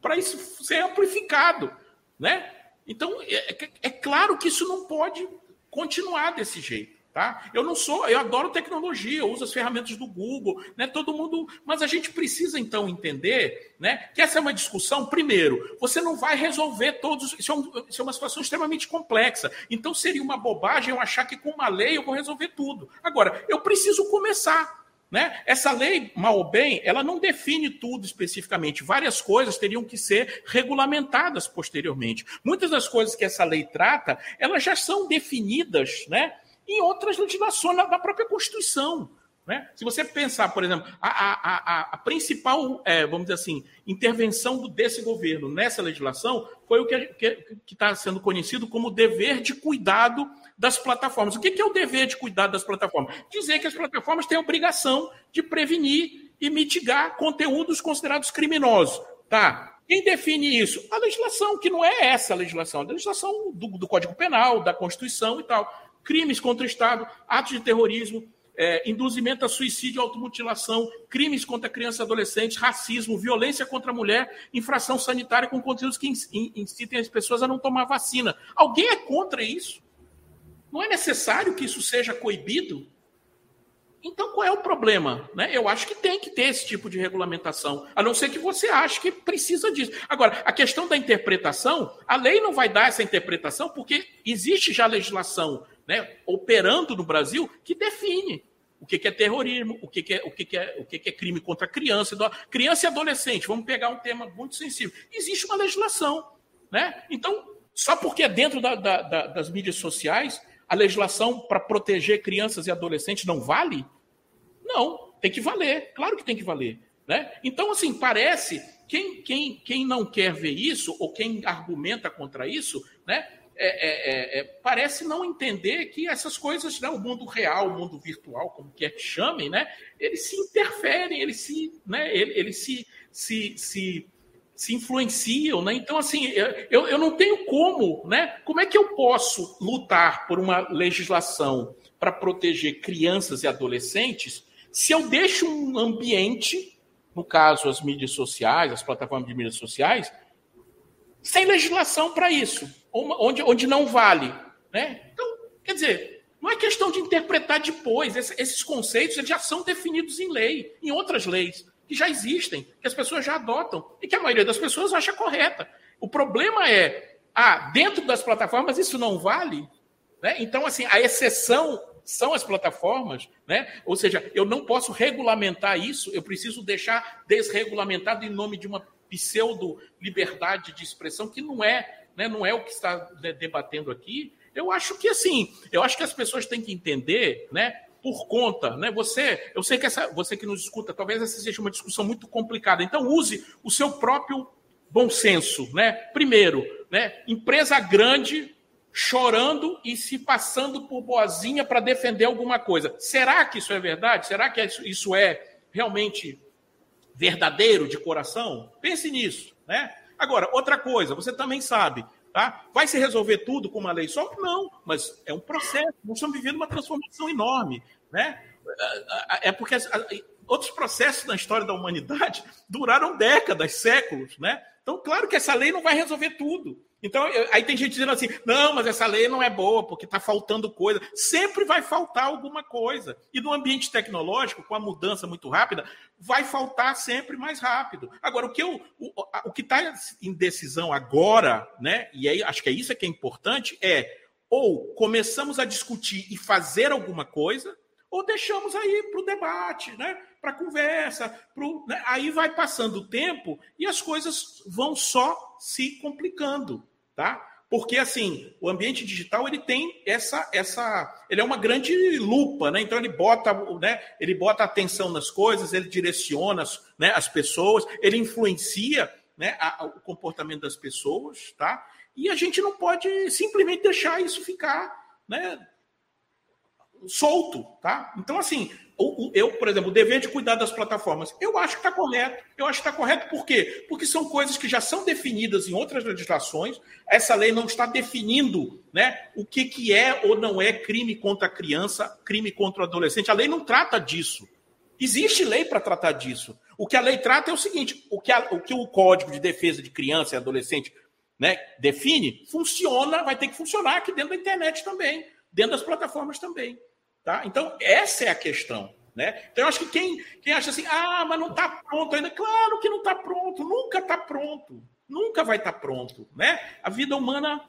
para isso ser amplificado, né? Então, é, é, é claro que isso não pode continuar desse jeito. Tá? Eu não sou, eu adoro tecnologia, eu uso as ferramentas do Google, né? Todo mundo, mas a gente precisa então entender, né? Que essa é uma discussão. Primeiro, você não vai resolver todos. Isso é, um, isso é uma situação extremamente complexa. Então seria uma bobagem eu achar que com uma lei eu vou resolver tudo. Agora, eu preciso começar. Né? Essa lei, mal ou bem, ela não define tudo especificamente. Várias coisas teriam que ser regulamentadas posteriormente. Muitas das coisas que essa lei trata, elas já são definidas né, em outras legislações da própria Constituição. Né? Se você pensar, por exemplo, a, a, a, a principal, é, vamos dizer assim, intervenção desse governo nessa legislação foi o que está sendo conhecido como dever de cuidado das plataformas. O que é o dever de cuidado das plataformas? Dizer que as plataformas têm a obrigação de prevenir e mitigar conteúdos considerados criminosos. Tá? Quem define isso? A legislação, que não é essa legislação, a legislação do, do Código Penal, da Constituição e tal. Crimes contra o Estado, atos de terrorismo, é, induzimento a suicídio, automutilação, crimes contra crianças e adolescentes, racismo, violência contra a mulher, infração sanitária com conteúdos que incitem as pessoas a não tomar vacina. Alguém é contra isso? Não é necessário que isso seja coibido? Então, qual é o problema? Né? Eu acho que tem que ter esse tipo de regulamentação, a não ser que você ache que precisa disso. Agora, a questão da interpretação, a lei não vai dar essa interpretação porque existe já legislação né, operando no Brasil que define o que é terrorismo, o que é, o que é, o que é crime contra criança, criança e adolescente. Vamos pegar um tema muito sensível. Existe uma legislação. Né? Então, só porque é dentro da, da, da, das mídias sociais, a legislação para proteger crianças e adolescentes não vale? Não, tem que valer, claro que tem que valer. Né? Então, assim, parece quem, quem, quem não quer ver isso, ou quem argumenta contra isso, né, é, é, é, é parece não entender que essas coisas, né, o mundo real, o mundo virtual, como quer que chamem, né, eles se interferem, eles se, né, eles, se, se, se se influenciam, né? Então, assim, eu, eu não tenho como, né? Como é que eu posso lutar por uma legislação para proteger crianças e adolescentes se eu deixo um ambiente, no caso as mídias sociais, as plataformas de mídias sociais, sem legislação para isso, onde, onde não vale, né? Então, quer dizer, Não é questão de interpretar depois. Esses conceitos já são definidos em lei, em outras leis, que já existem, que as pessoas já adotam e que a maioria das pessoas acha correta. O problema é, ah, dentro das plataformas isso não vale? Né? Então, assim, a exceção são as plataformas, né? Ou seja, eu não posso regulamentar isso, eu preciso deixar desregulamentado em nome de uma pseudo liberdade de expressão que não é, né? Não é o que está né, debatendo aqui. Eu acho que assim, eu acho que as pessoas têm que entender, né? Por conta, né? Você, eu sei que essa, você que nos escuta, talvez essa seja uma discussão muito complicada. Então use o seu próprio bom senso, né? Primeiro, né? Empresa grande chorando e se passando por boazinha para defender alguma coisa. Será que isso é verdade? Será que isso é realmente verdadeiro de coração? Pense nisso, né? Agora, outra coisa, você também sabe, tá? Vai se resolver tudo com uma lei só? Não, mas é um processo. Nós estamos vivendo uma transformação enorme, né? É porque outros processos na história da humanidade <laughs> duraram décadas, séculos, né? Então, claro que essa lei não vai resolver tudo. Então, aí tem gente dizendo assim: não, mas essa lei não é boa porque está faltando coisa. Sempre vai faltar alguma coisa. E no ambiente tecnológico, com a mudança muito rápida, vai faltar sempre mais rápido. Agora, o que eu, o, o que está em decisão agora, né? E aí acho que é isso que é importante, é ou começamos a discutir e fazer alguma coisa, ou deixamos aí para o debate, né? para conversa. Pro, né? Aí vai passando o tempo e as coisas vão só se complicando. Tá? Porque assim, o ambiente digital ele tem essa essa, ele é uma grande lupa, né? Então ele bota, né, ele bota atenção nas coisas, ele direciona as, né, as pessoas, ele influencia, né, a, o comportamento das pessoas, tá? E a gente não pode simplesmente deixar isso ficar, né, solto, tá? Então assim, eu, por exemplo, o dever de cuidar das plataformas, eu acho que está correto. Eu acho que está correto por quê? Porque são coisas que já são definidas em outras legislações. Essa lei não está definindo né, o que, que é ou não é crime contra a criança, crime contra o adolescente. A lei não trata disso. Existe lei para tratar disso. O que a lei trata é o seguinte: o que, a, o, que o Código de Defesa de Criança e Adolescente né, define, funciona, vai ter que funcionar aqui dentro da internet também, dentro das plataformas também. Tá? Então, essa é a questão. Né? Então, eu acho que quem, quem acha assim, ah, mas não está pronto ainda, claro que não está pronto, nunca está pronto, nunca vai estar tá pronto. Né? A vida humana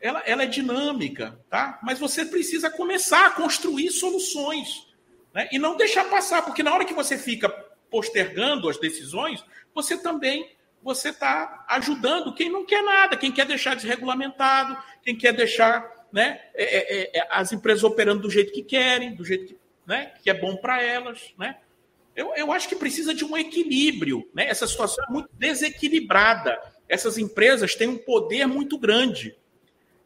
ela, ela é dinâmica, tá? mas você precisa começar a construir soluções né? e não deixar passar, porque na hora que você fica postergando as decisões, você também você está ajudando quem não quer nada, quem quer deixar desregulamentado, quem quer deixar né, é, é, é, as empresas operando do jeito que querem, do jeito que, né, que é bom para elas. Né? Eu, eu acho que precisa de um equilíbrio. Né? Essa situação é muito desequilibrada. Essas empresas têm um poder muito grande.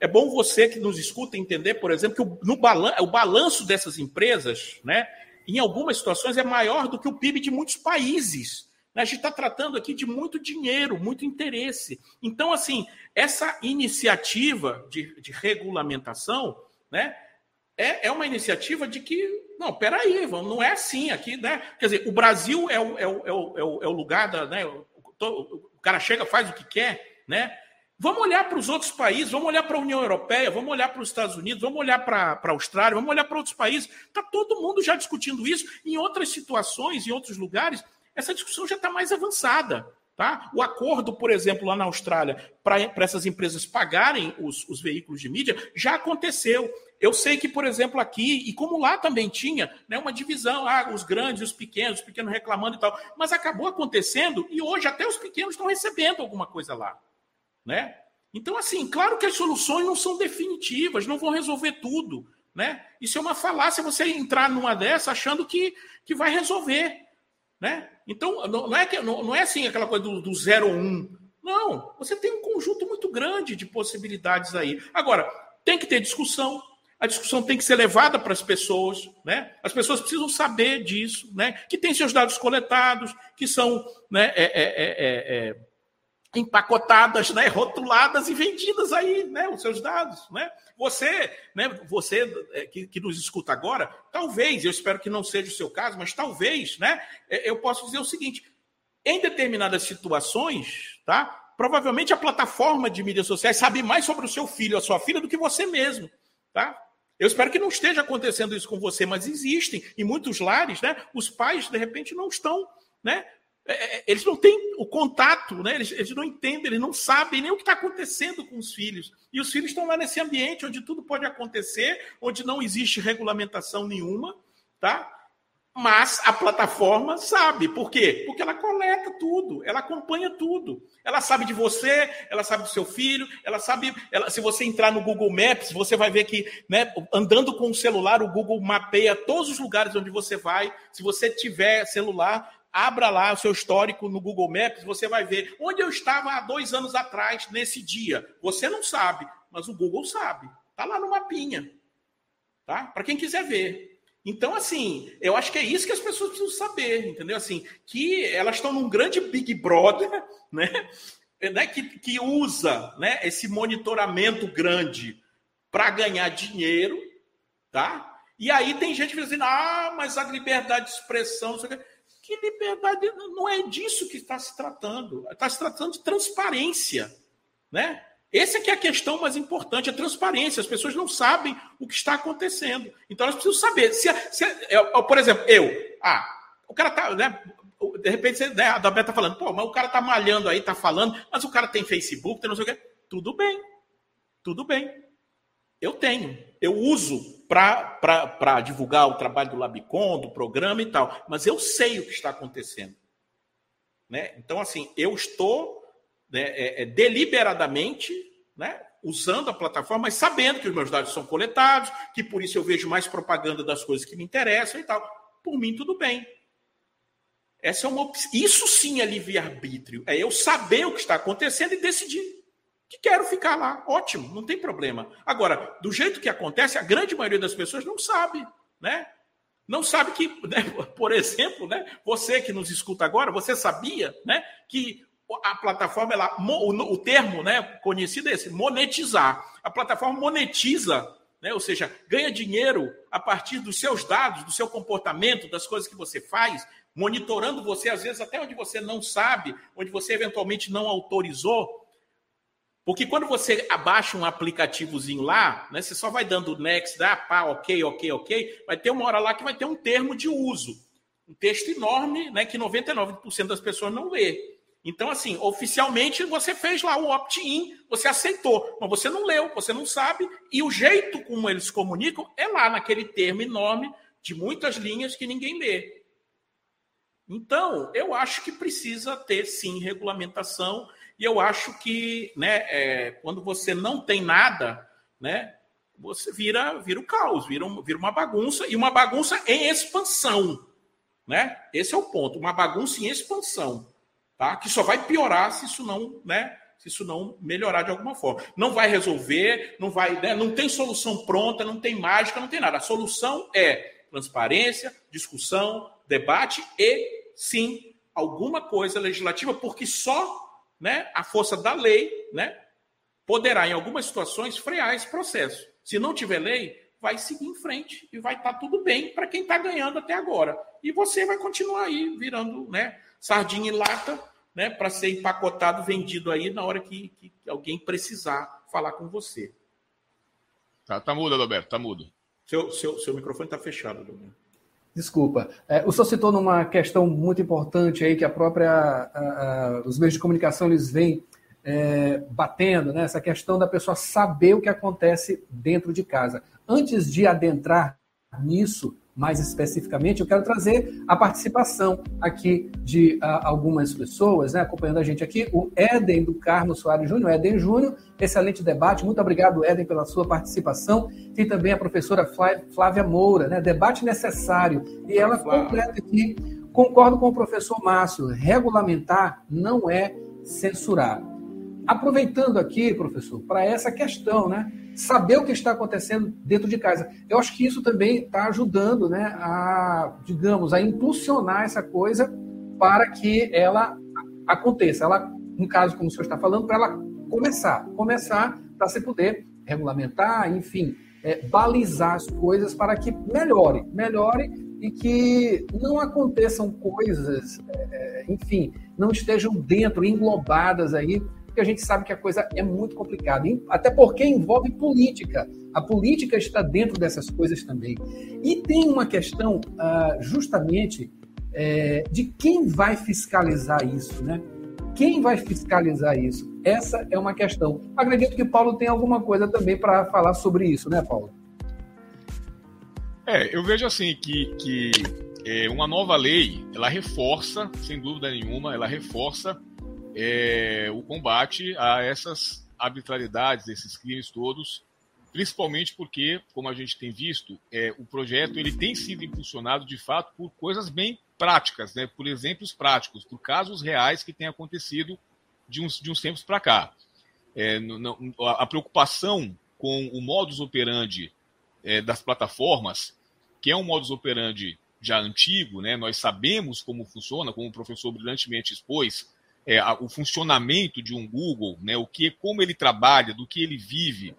É bom você que nos escuta entender, por exemplo, que o, no balan o balanço dessas empresas, né, em algumas situações, é maior do que o PIB de muitos países. A gente está tratando aqui de muito dinheiro, muito interesse. Então, assim, essa iniciativa de, de regulamentação, né, é, é uma iniciativa de que, não, peraí, vamos, não é assim aqui, né? Quer dizer, o Brasil é o, é o, é o, é o lugar da. Né, o, o cara chega, faz o que quer, né? Vamos olhar para os outros países, vamos olhar para a União Europeia, vamos olhar para os Estados Unidos, vamos olhar para a Austrália, vamos olhar para outros países. Está todo mundo já discutindo isso. Em outras situações, em outros lugares, essa discussão já está mais avançada. Tá? O acordo, por exemplo, lá na Austrália, para essas empresas pagarem os, os, veículos de mídia, já aconteceu. Eu sei que, por exemplo, aqui, e como lá também tinha né, uma divisão, ah, os grandes os pequenos, os pequenos reclamando e tal, mas acabou acontecendo e hoje até os pequenos estão recebendo alguma coisa lá. Né? Então, assim, claro que as soluções não são definitivas, não vão resolver tudo. Né? Isso é uma falácia você entrar numa dessa achando que, que vai resolver. Né? Então, não é, que, não, é assim aquela coisa do, do 0 ou 1. Um. Não, você tem um conjunto muito grande de possibilidades aí. Agora, tem que ter discussão, a discussão tem que ser levada para as pessoas, né? As pessoas precisam saber disso, né? Que tem seus dados coletados, que são né, é, é, é, é empacotadas, né, rotuladas e vendidas aí, né, os seus dados, né? Você, né, você é, que, que nos escuta agora, talvez, eu espero que não seja o seu caso, mas talvez, né, é, eu posso dizer o seguinte: em determinadas situações, tá? Provavelmente a plataforma de mídias sociais sabe mais sobre o seu filho, a sua filha, do que você mesmo, tá? Eu espero que não esteja acontecendo isso com você, mas existem em muitos lares, né? Os pais de repente não estão, né? É, é, eles não têm o contato, né? Eles, eles não entendem, eles não sabem nem o que está acontecendo com os filhos. E os filhos estão lá nesse ambiente onde tudo pode acontecer, onde não existe regulamentação nenhuma, tá? Mas a plataforma sabe. Por quê? Porque ela coleta tudo, ela acompanha tudo. Ela sabe de você, ela sabe do seu filho, ela sabe. Ela, se você entrar no Google Maps, você vai ver que, né, andando com o celular, o Google mapeia todos os lugares onde você vai. Se você tiver celular, abra lá o seu histórico no Google Maps, você vai ver onde eu estava há dois anos atrás, nesse dia. Você não sabe, mas o Google sabe. Está lá no mapinha. Tá? Para quem quiser ver. Então, assim, eu acho que é isso que as pessoas precisam saber, entendeu? Assim, que elas estão num grande Big Brother, <laughs> né? né? Que, que usa né, esse monitoramento grande para ganhar dinheiro, tá? E aí tem gente que diz assim, ah, mas a liberdade de expressão, não sei o quê. Que liberdade não é disso que está se tratando. Está se tratando de transparência, né? Essa é a questão mais importante, a transparência. As pessoas não sabem o que está acontecendo. Então elas precisam saber. Se, se por exemplo, eu, ah, o cara tá, né? De repente, né, a Dabé tá falando, pô, mas o cara tá malhando aí, tá falando, mas o cara tem Facebook, tem não sei o quê. Tudo bem. Tudo bem. Eu tenho. Eu uso para divulgar o trabalho do Labicon, do programa e tal. Mas eu sei o que está acontecendo. Né? Então, assim, eu estou né, é, é, deliberadamente, né, usando a plataforma, mas sabendo que os meus dados são coletados, que por isso eu vejo mais propaganda das coisas que me interessam e tal. Por mim, tudo bem. Essa é uma Isso sim é livre-arbítrio. É eu saber o que está acontecendo e decidir que quero ficar lá. Ótimo, não tem problema. Agora, do jeito que acontece, a grande maioria das pessoas não sabe, né? Não sabe que, <laughs> né, por exemplo, né, você que nos escuta agora, você sabia né, que a plataforma, ela, o, termo né, conhecido é esse, monetizar. A plataforma monetiza, né, ou seja, ganha dinheiro a partir dos seus dados, do seu comportamento, das coisas que você faz, monitorando você, às vezes até onde você não sabe, onde você eventualmente não autorizou. Porque quando você abaixa um aplicativozinho lá, né, você só vai dando next, ah, pá, ok, ok, ok, vai ter uma hora lá que vai ter um termo de uso. Um texto enorme, né, que 99% das pessoas não lê. Então, assim, oficialmente você fez lá o opt-in, você aceitou, mas você não leu, você não sabe, e o jeito como eles comunicam é lá naquele termo enorme de muitas linhas que ninguém lê. Então, eu acho que precisa ter sim regulamentação, e eu acho que né, é, quando você não tem nada, né, você vira, vira o caos, vira, um, vira uma bagunça, e uma bagunça em expansão. Né? Esse é o ponto, uma bagunça em expansão tá? Que só vai piorar se isso não, né? Se isso não melhorar de alguma forma. Não vai resolver, não vai, né? não tem solução pronta, não tem mágica, não tem nada. A solução é transparência, discussão, debate e sim alguma coisa legislativa, porque só, né, a força da lei, né, poderá em algumas situações frear esse processo. Se não tiver lei, vai seguir em frente e vai estar tá tudo bem para quem está ganhando até agora. E você vai continuar aí virando, né, sardinha em lata, né, para ser empacotado, vendido aí na hora que, que, alguém precisar falar com você. Tá, tá mudo, Adalberto, tá mudo. Seu, seu, seu microfone está fechado, Adalberto. Desculpa. É, o senhor citou numa questão muito importante aí que a própria a, a, os meios de comunicação eles vêm é, batendo, né? Essa questão da pessoa saber o que acontece dentro de casa. Antes de adentrar nisso, mais especificamente, eu quero trazer a participação aqui de uh, algumas pessoas, né, acompanhando a gente aqui, o Éden do Carmo Soares Júnior. Éden Júnior, excelente debate, muito obrigado, Éden, pela sua participação. Tem também a professora Flávia Moura, né, debate necessário. E ela completa aqui, concordo com o professor Márcio, regulamentar não é censurar. Aproveitando aqui, professor, para essa questão, né? Saber o que está acontecendo dentro de casa. Eu acho que isso também está ajudando, né, a, digamos, a impulsionar essa coisa para que ela aconteça. Ela, no caso, como o senhor está falando, para ela começar. Começar para se poder regulamentar, enfim, é, balizar as coisas para que melhore, melhore e que não aconteçam coisas, é, enfim, não estejam dentro, englobadas aí porque a gente sabe que a coisa é muito complicada, até porque envolve política. A política está dentro dessas coisas também. E tem uma questão, uh, justamente, é, de quem vai fiscalizar isso, né? Quem vai fiscalizar isso? Essa é uma questão. Acredito que Paulo tem alguma coisa também para falar sobre isso, né, Paulo? É, eu vejo assim que, que é, uma nova lei, ela reforça, sem dúvida nenhuma, ela reforça é, o combate a essas arbitrariedades, esses crimes todos, principalmente porque, como a gente tem visto, é, o projeto ele tem sido impulsionado de fato por coisas bem práticas, né? por exemplos práticos, por casos reais que têm acontecido de uns, de uns tempos para cá. É, a preocupação com o modus operandi é, das plataformas, que é um modus operandi já antigo, né? nós sabemos como funciona, como o professor brilhantemente expôs, é, o funcionamento de um Google, né? o que, como ele trabalha, do que ele vive,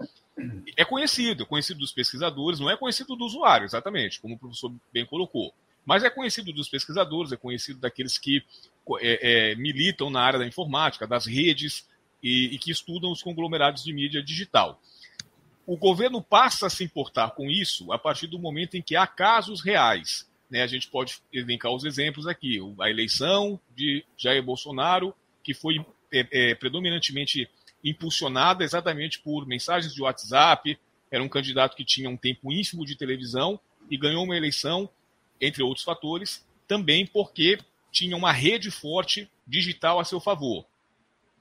é conhecido, é conhecido dos pesquisadores, não é conhecido do usuário, exatamente, como o professor bem colocou. Mas é conhecido dos pesquisadores, é conhecido daqueles que é, é, militam na área da informática, das redes e, e que estudam os conglomerados de mídia digital. O governo passa a se importar com isso a partir do momento em que há casos reais. Né? A gente pode elencar os exemplos aqui. A eleição de Jair Bolsonaro, que foi é, é, predominantemente impulsionada exatamente por mensagens de WhatsApp. Era um candidato que tinha um tempo ínfimo de televisão e ganhou uma eleição, entre outros fatores, também porque tinha uma rede forte digital a seu favor,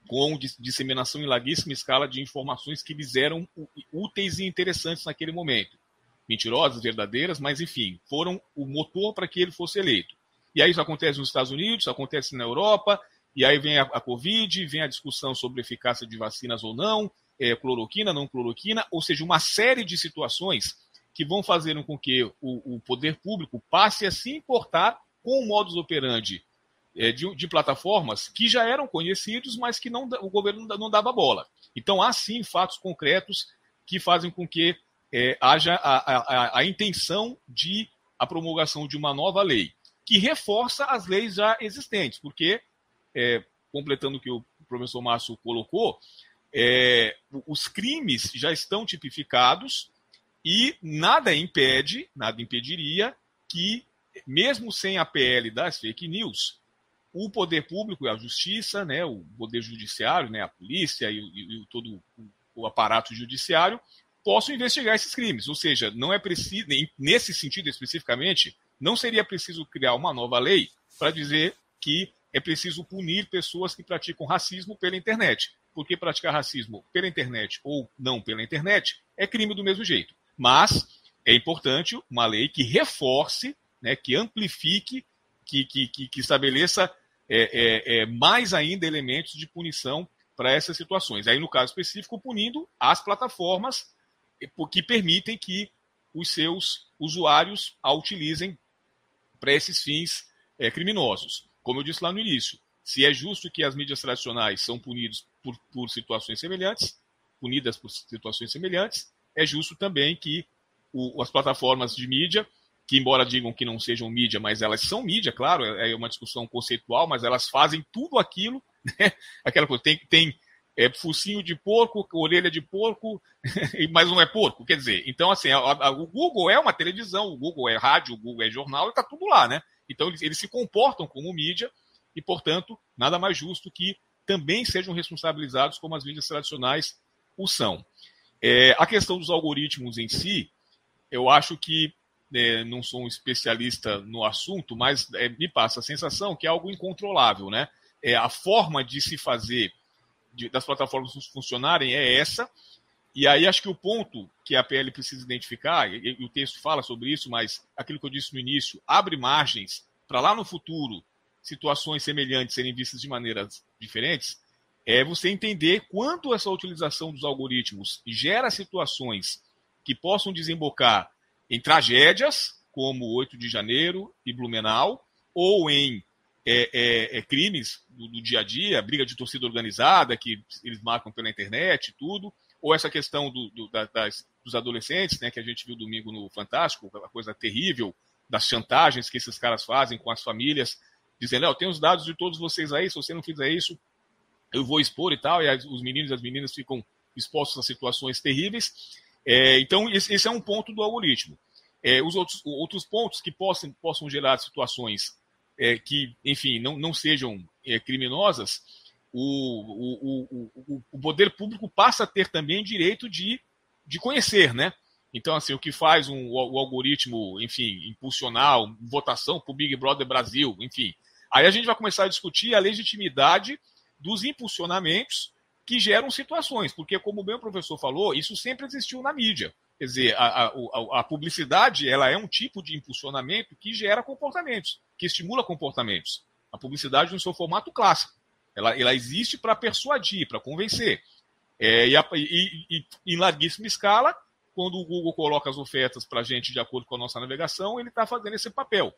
com disseminação em larguíssima escala de informações que lhes eram úteis e interessantes naquele momento. Mentirosas, verdadeiras, mas enfim, foram o motor para que ele fosse eleito. E aí isso acontece nos Estados Unidos, acontece na Europa, e aí vem a, a Covid, vem a discussão sobre eficácia de vacinas ou não, é, cloroquina, não cloroquina, ou seja, uma série de situações que vão fazer com que o, o poder público passe a se importar com o modus operandi é, de, de, plataformas que já eram conhecidos, mas que não, o governo não dava bola. Então, há sim fatos concretos que fazem com que é, haja a, a, a intenção de a promulgação de uma nova lei, que reforça as leis já existentes, porque é, completando o que o professor Márcio colocou, é, os crimes já estão tipificados e nada impede, nada impediria que, mesmo sem a PL das fake news, o poder público e a justiça, né, o poder judiciário, né, a polícia e, e, e todo o aparato judiciário possam investigar esses crimes. Ou seja, não é preciso, nesse sentido especificamente, não seria preciso criar uma nova lei para dizer que é preciso punir pessoas que praticam racismo pela internet. Porque praticar racismo pela internet ou não pela internet é crime do mesmo jeito. Mas é importante uma lei que reforce, né, que amplifique, que, que, que estabeleça é, é, é, mais ainda elementos de punição para essas situações. Aí, no caso específico, punindo as plataformas que permitem que os seus usuários a utilizem para esses fins é, criminosos. Como eu disse lá no início, se é justo que as mídias tradicionais são punidas por, por situações semelhantes, punidas por situações semelhantes, é justo também que o, as plataformas de mídia, que embora digam que não sejam mídia, mas elas são mídia, claro, é, é uma discussão conceitual, mas elas fazem tudo aquilo, <laughs> né? aquela coisa, tem, tem é, focinho de porco, orelha de porco, <laughs> mas não é porco, quer dizer, então assim, a, a, o Google é uma televisão, o Google é rádio, o Google é jornal, está tudo lá, né? Então, eles, eles se comportam como mídia e, portanto, nada mais justo que também sejam responsabilizados como as mídias tradicionais o são. É, a questão dos algoritmos em si, eu acho que é, não sou um especialista no assunto, mas é, me passa a sensação que é algo incontrolável, né? É, a forma de se fazer de, das plataformas funcionarem é essa, e aí acho que o ponto que a PL precisa identificar, e, e o texto fala sobre isso, mas aquilo que eu disse no início, abre margens para lá no futuro situações semelhantes serem vistas de maneiras diferentes, é você entender quanto essa utilização dos algoritmos gera situações que possam desembocar em tragédias, como 8 de janeiro e Blumenau, ou em é, é, é, crimes do, do, dia a dia, briga de torcida organizada, que eles marcam pela internet tudo, ou essa questão do, do, das, dos adolescentes, né, que a gente viu domingo no Fantástico, aquela coisa terrível das chantagens que esses caras fazem com as famílias, dizendo, eu tenho os dados de todos vocês aí, se você não fizer isso, eu vou expor e tal, e os meninos e as meninas ficam expostos a situações terríveis. É, então, esse, esse, é um ponto do algoritmo. É, os outros, outros pontos que possam, possam gerar situações é, que, enfim, não, não sejam é, criminosas, o, o, o, o poder público passa a ter também direito de, de conhecer, né? Então, assim, o que faz um, o, algoritmo, enfim, impulsionar votação para o Big Brother Brasil, enfim. Aí a gente vai começar a discutir a legitimidade dos impulsionamentos que geram situações, porque, como bem o professor falou, isso sempre existiu na mídia. Quer dizer, a, a, a publicidade ela é um tipo de impulsionamento que gera comportamentos, que estimula comportamentos. A publicidade no seu formato clássico. Ela, ela existe para persuadir, para convencer. É, e, e, e, em larguíssima escala, quando o Google coloca as ofertas para a gente de acordo com a nossa navegação, ele está fazendo esse papel.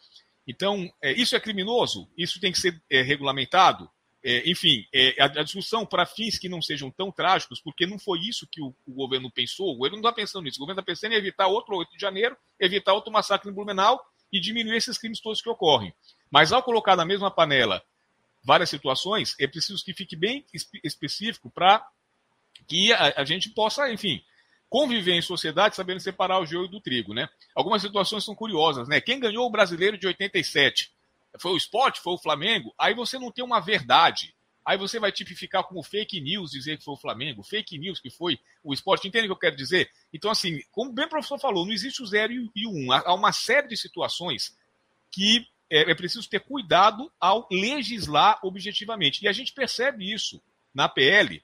Então, é, isso é criminoso? Isso tem que ser é, regulamentado? É, enfim, é, a, a, discussão para fins que não sejam tão trágicos, porque não foi isso que o, o governo pensou, o governo não está pensando nisso, o governo está pensando em evitar outro 8 de janeiro, evitar outro massacre em Blumenau e diminuir esses crimes todos que ocorrem. Mas ao colocar na mesma panela várias situações, é preciso que fique bem espe específico para que a, a, gente possa, enfim, conviver em sociedade sabendo separar o joio do trigo, né? Algumas situações são curiosas, né? Quem ganhou o brasileiro de 87? foi o esporte, foi o Flamengo, aí você não tem uma verdade. Aí você vai tipificar como fake news dizer que foi o Flamengo, fake news que foi o esporte. Entende o que eu quero dizer? Então, assim, como bem o professor falou, não existe o zero e o um. Há uma série de situações que é, é preciso ter cuidado ao legislar objetivamente. E a gente percebe isso na PL,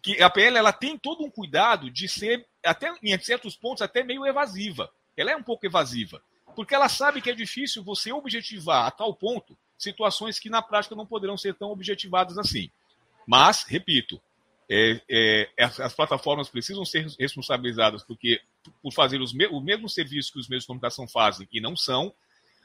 que a PL ela tem todo um cuidado de ser, até em certos pontos, até meio evasiva. Ela é um pouco evasiva porque ela sabe que é difícil você objetivar a tal ponto situações que na prática não poderão ser tão objetivadas assim. Mas, repito, é, é, as, plataformas precisam ser responsabilizadas porque por fazer os me, o mesmo serviço que os meios de comunicação fazem e não são.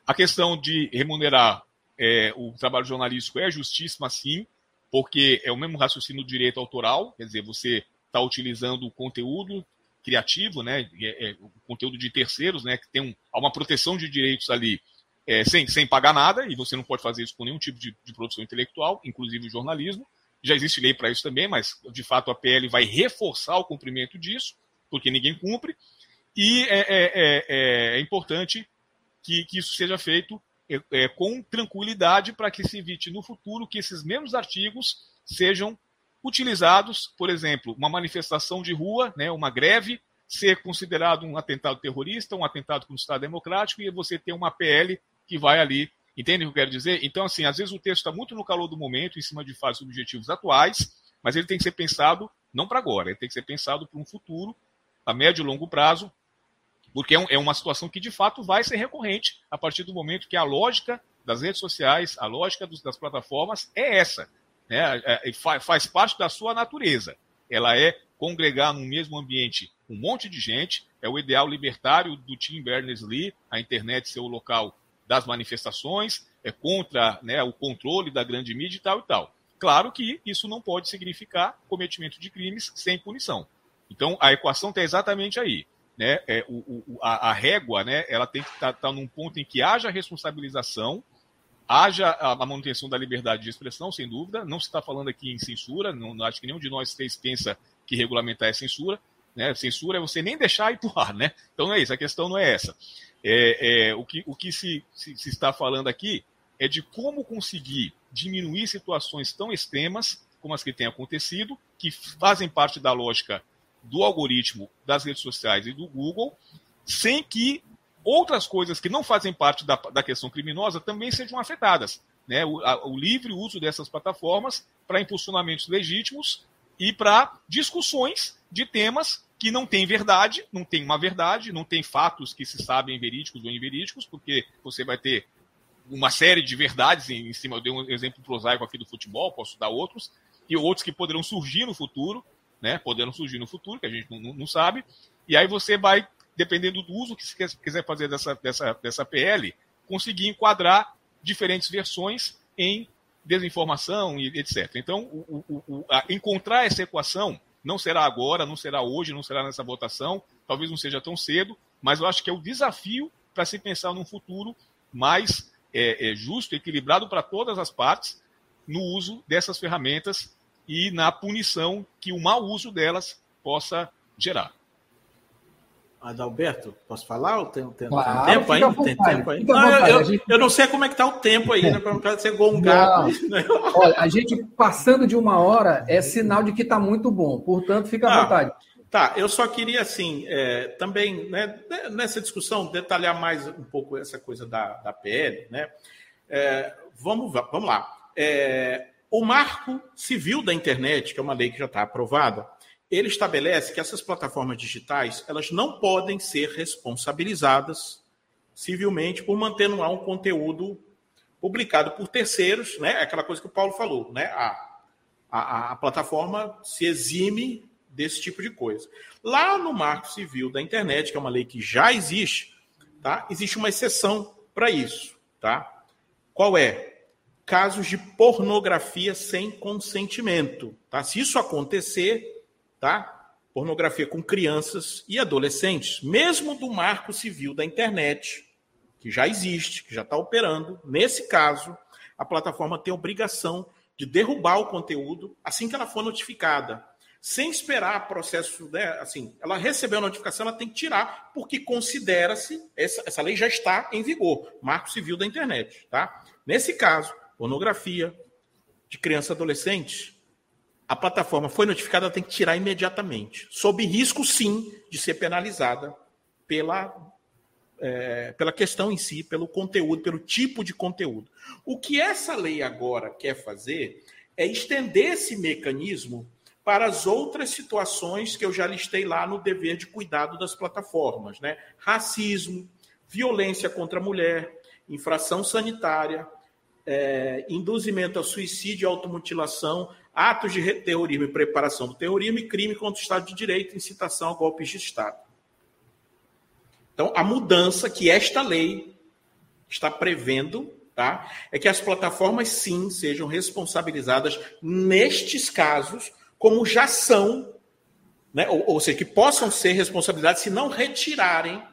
A questão de remunerar é, o trabalho jornalístico é justíssima, sim, porque é o mesmo raciocínio do direito autoral, quer dizer, você está utilizando o conteúdo, criativo, né, é, é, o conteúdo de terceiros, né, que tem um, uma proteção de direitos ali é, sem, sem pagar nada, e você não pode fazer isso com nenhum tipo de, de produção intelectual, inclusive jornalismo. Já existe lei para isso também, mas de fato a PL vai reforçar o cumprimento disso, porque ninguém cumpre, e é, é, é, é importante que, que, isso seja feito com tranquilidade para que se evite no futuro que esses mesmos artigos sejam utilizados, por exemplo, uma manifestação de rua, né, uma greve, ser considerado um atentado terrorista, um atentado contra o Estado Democrático, e você ter uma PL que vai ali. Entende o que eu quero dizer? Então, assim, às vezes o texto está muito no calor do momento, em cima de fatos objetivos atuais, mas ele tem que ser pensado não para agora, ele tem que ser pensado para um futuro, a médio e longo prazo, porque é, um, é uma situação que de fato vai ser recorrente a partir do momento que a lógica das redes sociais, a lógica dos, das plataformas é essa né, é, faz parte da sua natureza. Ela é congregar no mesmo ambiente um monte de gente, é o ideal libertário do Tim Berners-Lee, a internet ser o local das manifestações, é contra né, o controle da grande mídia e tal e tal. Claro que isso não pode significar cometimento de crimes sem punição. Então, a equação está exatamente aí. Né? É, o, o, a, a, régua né, ela tem que estar tá, tá num ponto em que haja responsabilização haja a manutenção da liberdade de expressão, sem dúvida. Não se está falando aqui em censura, não, acho que nenhum de nós três pensa que regulamentar é censura. Né? Censura é você nem deixar ir ar, né? Então não é isso, a questão não é essa. É, é o que, o que se, se, se está falando aqui é de como conseguir diminuir situações tão extremas como as que têm acontecido, que fazem parte da lógica do algoritmo das redes sociais e do Google, sem que outras coisas que não fazem parte da, da questão criminosa também sejam afetadas. Né? O, a, o livre uso dessas plataformas para impulsionamentos legítimos e para discussões de temas que não têm verdade, não tem uma verdade, não tem fatos que se sabem verídicos ou inverídicos, porque você vai ter uma série de verdades em, cima. Eu dei um exemplo prosaico aqui do futebol, posso dar outros, e outros que poderão surgir no futuro, né? Poderão surgir no futuro, que a gente não, não sabe. E aí você vai dependendo do uso que se quiser fazer dessa, dessa, dessa PL, conseguir enquadrar diferentes versões em desinformação e etc. Então, o, o, o, encontrar essa equação não será agora, não será hoje, não será nessa votação, talvez não seja tão cedo, mas eu acho que é o desafio para se pensar num futuro mais é, é, justo, equilibrado para todas as partes no uso dessas ferramentas e na punição que o mau uso delas possa gerar. Adalberto, posso falar? Tem, tem, claro, tem tempo ainda? Tem tempo? Não, eu, eu, gente... eu, não sei como é que está o tempo aí, né? Para não ser gongado. Né? Olha, a gente passando de uma hora é sinal de que está muito bom. Portanto, fica à ah, vontade. Tá, eu só queria, assim, é, também, né, nessa discussão, detalhar mais um pouco essa coisa da, da PL, né? É, vamos, vamos lá. É, o Marco Civil da Internet, que é uma lei que já está aprovada, ele estabelece que essas plataformas digitais elas não podem ser responsabilizadas civilmente por manter no ar um conteúdo publicado por terceiros, né? É aquela coisa que o Paulo falou, né? A, a, a plataforma se exime desse tipo de coisa. Lá no Marco Civil da Internet, que é uma lei que já existe, tá? Existe uma exceção para isso, tá? Qual é? Casos de pornografia sem consentimento, tá? Se isso acontecer, tá? Pornografia com crianças e adolescentes, mesmo do marco civil da internet, que já existe, que já está operando, nesse caso, a plataforma tem obrigação de derrubar o conteúdo assim que ela for notificada, sem esperar processo, né? Assim, ela recebeu a notificação, ela tem que tirar, porque considera-se, essa, essa lei já está em vigor, Marco Civil da Internet, tá? Nesse caso, pornografia de criança e adolescente, a plataforma foi notificada, ela tem que tirar imediatamente, sob risco, sim, de ser penalizada pela, é, pela questão em si, pelo conteúdo, pelo tipo de conteúdo. O que essa lei agora quer fazer é estender esse mecanismo para as outras situações que eu já listei lá no dever de cuidado das plataformas, né? Racismo, violência contra a mulher, infração sanitária, é, induzimento a suicídio e automutilação, atos de terrorismo e preparação do terrorismo e crime contra o Estado de Direito, incitação a golpes de Estado. Então, a mudança que esta lei está prevendo tá, é que as plataformas, sim, sejam responsabilizadas nestes casos, como já são, né, ou, ou seja, que possam ser responsabilizadas se não retirarem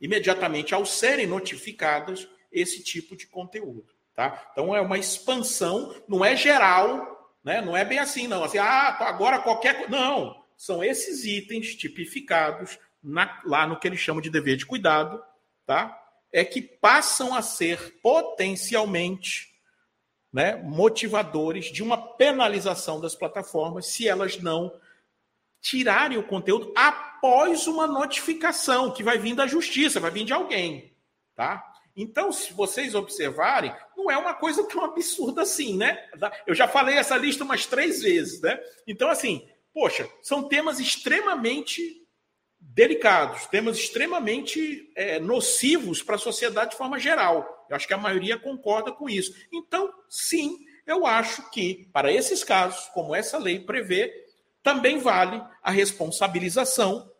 imediatamente, ao serem notificadas, esse tipo de conteúdo. Tá? Então, é uma expansão, não é geral, né? Não é bem assim, não. Assim, ah, agora qualquer. Não. São esses itens tipificados na, lá no que eles chamam de dever de cuidado, tá? É que passam a ser potencialmente né, motivadores de uma penalização das plataformas se elas não tirarem o conteúdo após uma notificação que vai vir da justiça, vai vir de alguém, tá? Então, se vocês observarem, não é uma coisa tão absurda assim, né? Eu já falei essa lista umas três vezes, né? Então, assim, poxa, são temas extremamente delicados, temas extremamente é, nocivos para a sociedade de forma geral. Eu acho que a maioria concorda com isso. Então, sim, eu acho que, para esses casos, como essa lei prevê, também vale a responsabilização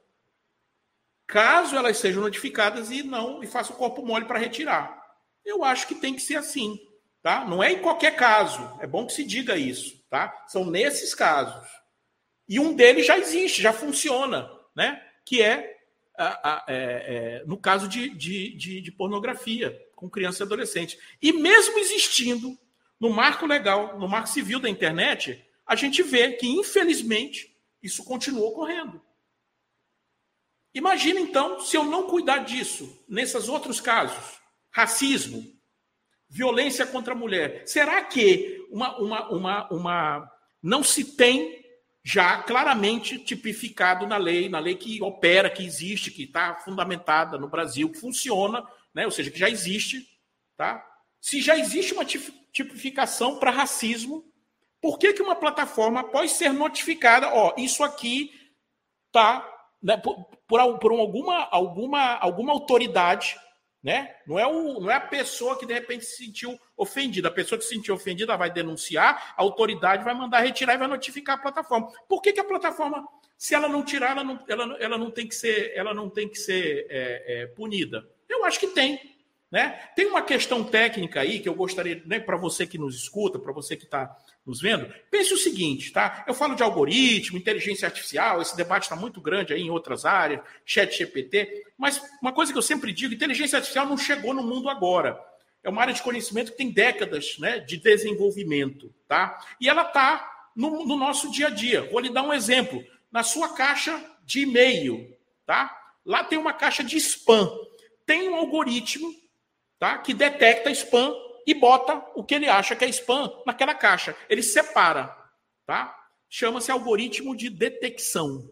caso elas sejam notificadas e não e faça o corpo mole para retirar. Eu acho que tem que ser assim, tá? Não é em qualquer caso. É bom que se diga isso, tá? São nesses casos. E um deles já existe, já funciona, né? Que é, a, a, é, é no caso de, de, de, de pornografia com criança e adolescente. E mesmo existindo no marco legal, no marco civil da internet, a gente vê que, infelizmente, isso continua ocorrendo. Imagina então se eu não cuidar disso nesses outros casos: racismo, violência contra a mulher. Será que uma, uma, uma, uma não se tem já claramente tipificado na lei, na lei que opera, que existe, que está fundamentada no Brasil, que funciona, né? ou seja, que já existe, tá? Se já existe uma tipificação para racismo, por que, que uma plataforma, após ser notificada, ó, isso aqui tá né, por, por, por, alguma, alguma, alguma autoridade, né? Não é, o, não é a pessoa que de repente se sentiu ofendida. A pessoa que se sentiu ofendida vai denunciar, a autoridade vai mandar retirar e vai notificar a plataforma. Por que, que a plataforma, se ela não tirar, ela não, ela, ela não tem que ser, ela não tem que ser é, é, punida? Eu acho que tem. Né? Tem uma questão técnica aí que eu gostaria, né, para você que nos escuta, para você que está nos vendo, pense o seguinte, tá? Eu falo de algoritmo, inteligência artificial, esse debate está muito grande aí em outras áreas, chat GPT, mas uma coisa que eu sempre digo, inteligência artificial não chegou no mundo agora. É uma área de conhecimento que tem décadas né, de desenvolvimento, tá? E ela está no, no nosso dia a dia. Vou lhe dar um exemplo. Na sua caixa de e-mail, tá? Lá tem uma caixa de spam. Tem um algoritmo, tá? Que detecta spam e bota o que ele acha que é spam naquela caixa. Ele separa, tá? Chama-se algoritmo de detecção.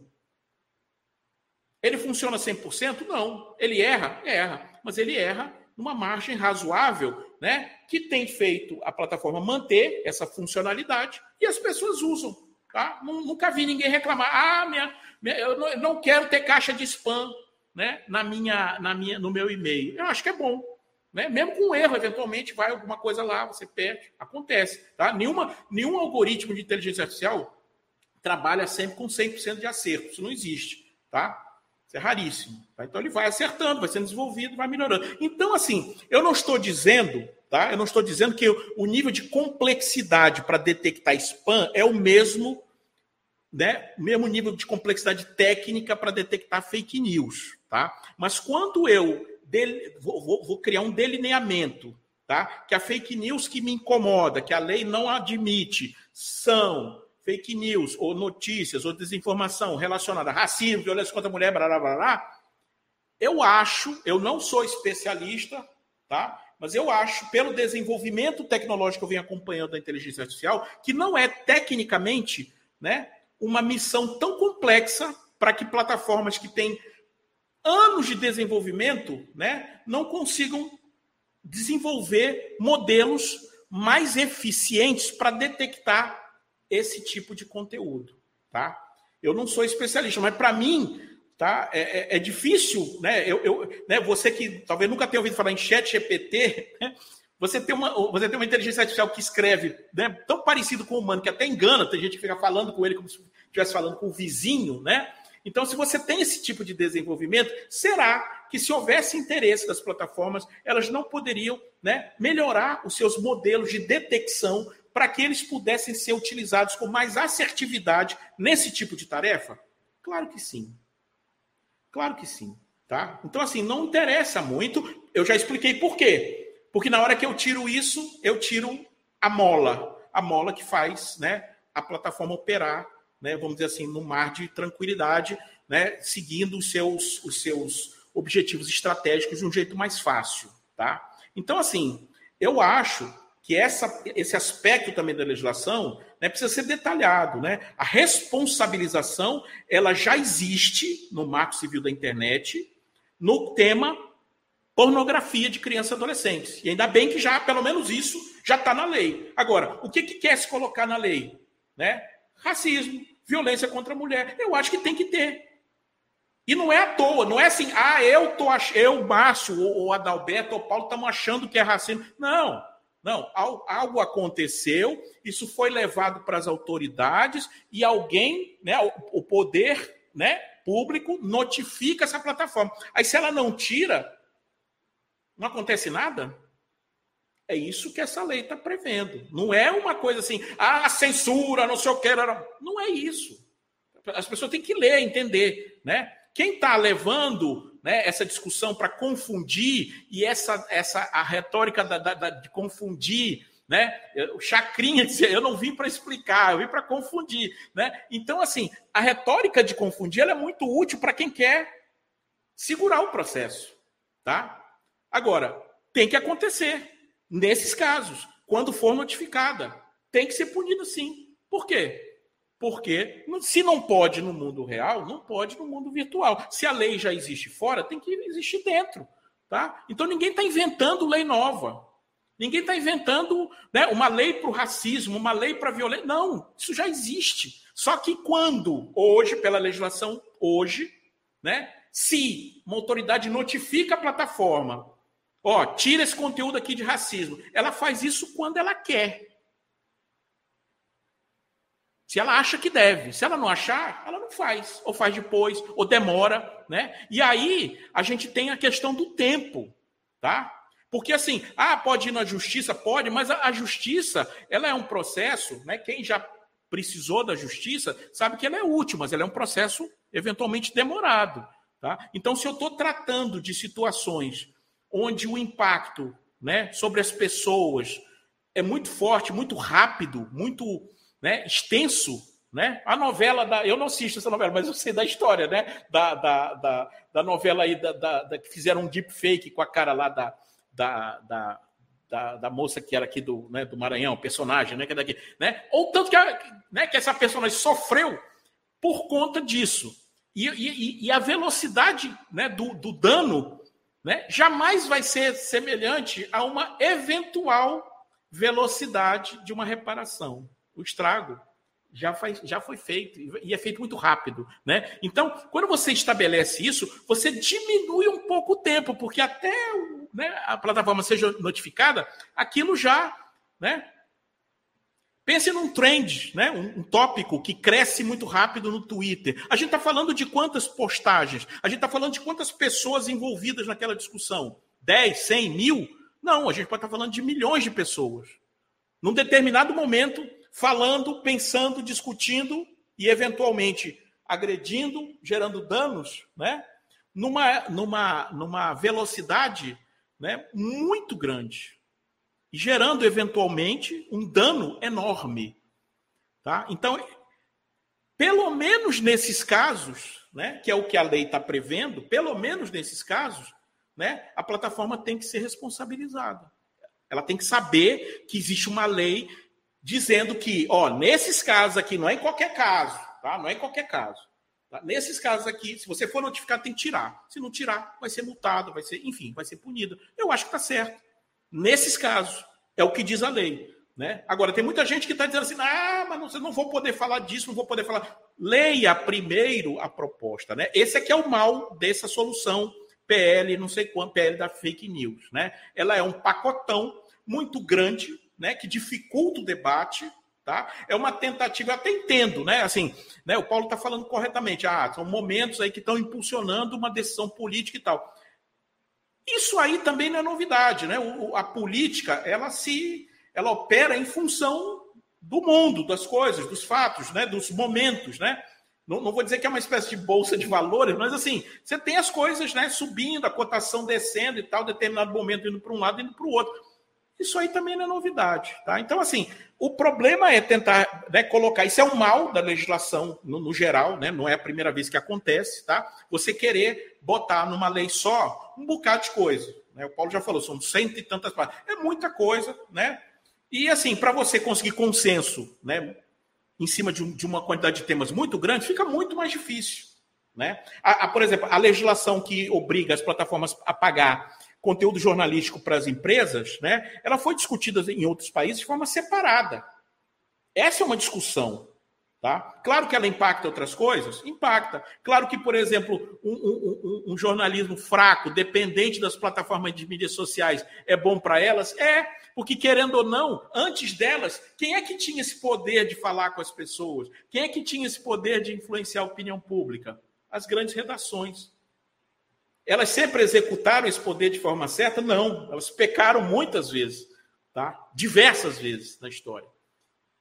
Ele funciona 100%? Não. Ele erra? Erra. Mas ele erra numa margem razoável, né? Que tem feito a plataforma manter essa funcionalidade e as pessoas usam. Tá? Nunca vi ninguém reclamar. Ah, minha, minha eu, não, quero ter caixa de spam né, na minha, na minha, no meu e-mail. Eu acho que é bom. Né? Mesmo com erro, eventualmente vai alguma coisa lá, você perde. Acontece. Tá? Nenhuma, nenhum algoritmo de inteligência artificial trabalha sempre com 100% de acerto. Isso não existe. Tá? Isso é raríssimo. Tá? Então ele vai acertando, vai sendo desenvolvido, vai melhorando. Então, assim, eu não estou dizendo, tá? Eu não estou dizendo que o nível de complexidade para detectar spam é o mesmo, né? Mesmo nível de complexidade técnica para detectar fake news, tá? Mas quando eu del... vou, vou, vou criar um delineamento, tá? Que a fake news que me incomoda, que a lei não admite, são fake news, ou notícias, ou desinformação relacionada a racismo, violência contra a mulher, blá, blá, blá, blá, eu acho, eu não sou especialista, tá? Mas eu acho, pelo desenvolvimento tecnológico que eu venho acompanhando da inteligência artificial, que não é tecnicamente né, uma missão tão complexa para que plataformas que têm anos de desenvolvimento né, não consigam desenvolver modelos mais eficientes para detectar esse tipo de conteúdo, tá? Eu não sou especialista, mas para mim, tá? É, é, é, difícil, né? Eu, eu, né? Você que talvez nunca tenha ouvido falar em Chat GPT, né? você tem uma, você tem uma inteligência artificial que escreve, né? Tão parecido com o humano que até engana. Tem gente que fica falando com ele como se estivesse falando com o vizinho, né? Então, se você tem esse tipo de desenvolvimento, será que se houvesse interesse das plataformas, elas não poderiam né, melhorar os seus modelos de detecção para que eles pudessem ser utilizados com mais assertividade nesse tipo de tarefa? Claro que sim. Claro que sim. Tá? Então, assim, não interessa muito. Eu já expliquei por quê. Porque na hora que eu tiro isso, eu tiro a mola. A mola que faz né, a plataforma operar, né, vamos dizer assim, no mar de tranquilidade, né, seguindo os seus, os seus objetivos estratégicos de um jeito mais fácil. Tá? Então, assim, eu acho que essa, esse aspecto também da legislação né, precisa ser detalhado. Né? A responsabilização ela já existe no Marco Civil da Internet no tema pornografia de crianças e adolescentes. E ainda bem que já, pelo menos isso, já está na lei. Agora, o que, que quer se colocar na lei? Né? Racismo, violência contra a mulher. Eu acho que tem que ter. E não é à toa, não é assim, ah, eu tô ach... eu, Márcio, ou, ou Adalberto, ou Paulo, estamos achando que é racismo. Não. Não, algo aconteceu, isso foi levado para as autoridades e alguém, né, o poder né, público, notifica essa plataforma. Aí, se ela não tira, não acontece nada? É isso que essa lei está prevendo. Não é uma coisa assim, ah, censura, não sei o que. Não é isso. As pessoas têm que ler, entender. Né? Quem está levando né, essa discussão para confundir e essa, essa a retórica da, da, da, de confundir, né? O Chacrinha <laughs> eu não vim para explicar, eu vim para confundir, né? Então, assim, a retórica de confundir é muito útil para quem quer segurar o processo, tá? Agora, tem que acontecer nesses casos, quando for notificada, tem que ser punido sim. Por quê? Porque se não pode no mundo real, não pode no mundo virtual. Se a lei já existe fora, tem que existir dentro. Tá? Então ninguém está inventando lei nova. Ninguém está inventando né, uma lei para o racismo, uma lei para a violência. Não, isso já existe. Só que quando, hoje, pela legislação, hoje, né, se uma autoridade notifica a plataforma, ó, tira esse conteúdo aqui de racismo, ela faz isso quando ela quer. Se ela acha que deve, se ela não achar, ela não faz, ou faz depois, ou demora, né? E aí a gente tem a questão do tempo, tá? Porque assim, ah, pode ir na justiça, pode, mas a, justiça, ela é um processo, né? Quem já precisou da justiça sabe que ela é útil, mas ela é um processo eventualmente demorado, tá? Então, se eu estou tratando de situações onde o impacto, né, sobre as pessoas é muito forte, muito rápido, muito né, extenso, né? A novela da. Eu não assisto essa novela, mas eu sei da história, né? Da, da, da, da novela aí da, da, da, que fizeram um deepfake com a cara lá da, da, da, da, da, moça que era aqui do, né, do Maranhão, personagem, né? Que é daqui, né? Ou tanto que, a, né, que essa personagem sofreu por conta disso. E, e, e a velocidade né, do, do dano né, jamais vai ser semelhante a uma eventual velocidade de uma reparação. O estrago já, faz, já foi feito e é feito muito rápido. Né? Então, quando você estabelece isso, você diminui um pouco o tempo, porque até né, a plataforma seja notificada, aquilo já. Né? Pense num trend, né? Um, um, tópico que cresce muito rápido no Twitter. A gente está falando de quantas postagens? A gente está falando de quantas pessoas envolvidas naquela discussão? 10, 100, mil? Não, a gente pode estar tá falando de milhões de pessoas. Num determinado momento, falando, pensando, discutindo e, eventualmente, agredindo, gerando danos, né? numa, numa, numa velocidade né? muito grande. Gerando, eventualmente, um dano enorme. Tá? Então, pelo menos nesses casos, né, que é o que a lei está prevendo, pelo menos nesses casos, né, a plataforma tem que ser responsabilizada. Ela tem que saber que existe uma lei dizendo que, ó, nesses casos aqui, não é em qualquer caso, tá? Não é em qualquer caso. Tá? Nesses casos aqui, se você for notificado, tem que tirar. Se não tirar, vai ser multado, vai ser, enfim, vai ser punido. Eu acho que está certo. Nesses casos, é o que diz a lei. Né? Agora, tem muita gente que está dizendo assim: ah, mas não, não vou poder falar disso, não vou poder falar. Leia primeiro a proposta. Né? Esse aqui é o mal dessa solução PL, não sei quanto, PL da fake news. Né? Ela é um pacotão muito grande né, que dificulta o debate. Tá? É uma tentativa, até entendo, né? Assim, né, o Paulo está falando corretamente. Ah, são momentos aí que estão impulsionando uma decisão política e tal. Isso aí também não é novidade, né? O, a política ela se ela opera em função do mundo, das coisas, dos fatos, né? Dos momentos, né? Não, não, vou dizer que é uma espécie de bolsa de valores, mas assim, você tem as coisas né, subindo, a cotação descendo e tal, determinado momento indo para um lado e indo para o outro. Isso aí também não é novidade. Tá? Então, assim, o problema é tentar né, colocar. Isso é um mal da legislação no, no, geral, né? não é a primeira vez que acontece. Tá? Você querer botar numa lei só um bocado de coisa. Né? O Paulo já falou, são cento e tantas páginas. É muita coisa, né? E assim, para você conseguir consenso, né, em cima de, um, de, uma quantidade de temas muito grande, fica muito mais difícil. Né? A, a, por exemplo, a legislação que obriga as plataformas a pagar conteúdo jornalístico para as empresas, né, ela foi discutida em outros países de forma separada. Essa é uma discussão. Tá? Claro que ela impacta outras coisas? Impacta. Claro que, por exemplo, um, um, um, um jornalismo fraco, dependente das plataformas de mídias sociais, é bom para elas? É, porque, querendo ou não, antes delas, quem é que tinha esse poder de falar com as pessoas? Quem é que tinha esse poder de influenciar a opinião pública? As grandes redações. Elas sempre executaram esse poder de forma certa? Não, elas pecaram muitas vezes, tá? Diversas vezes na história.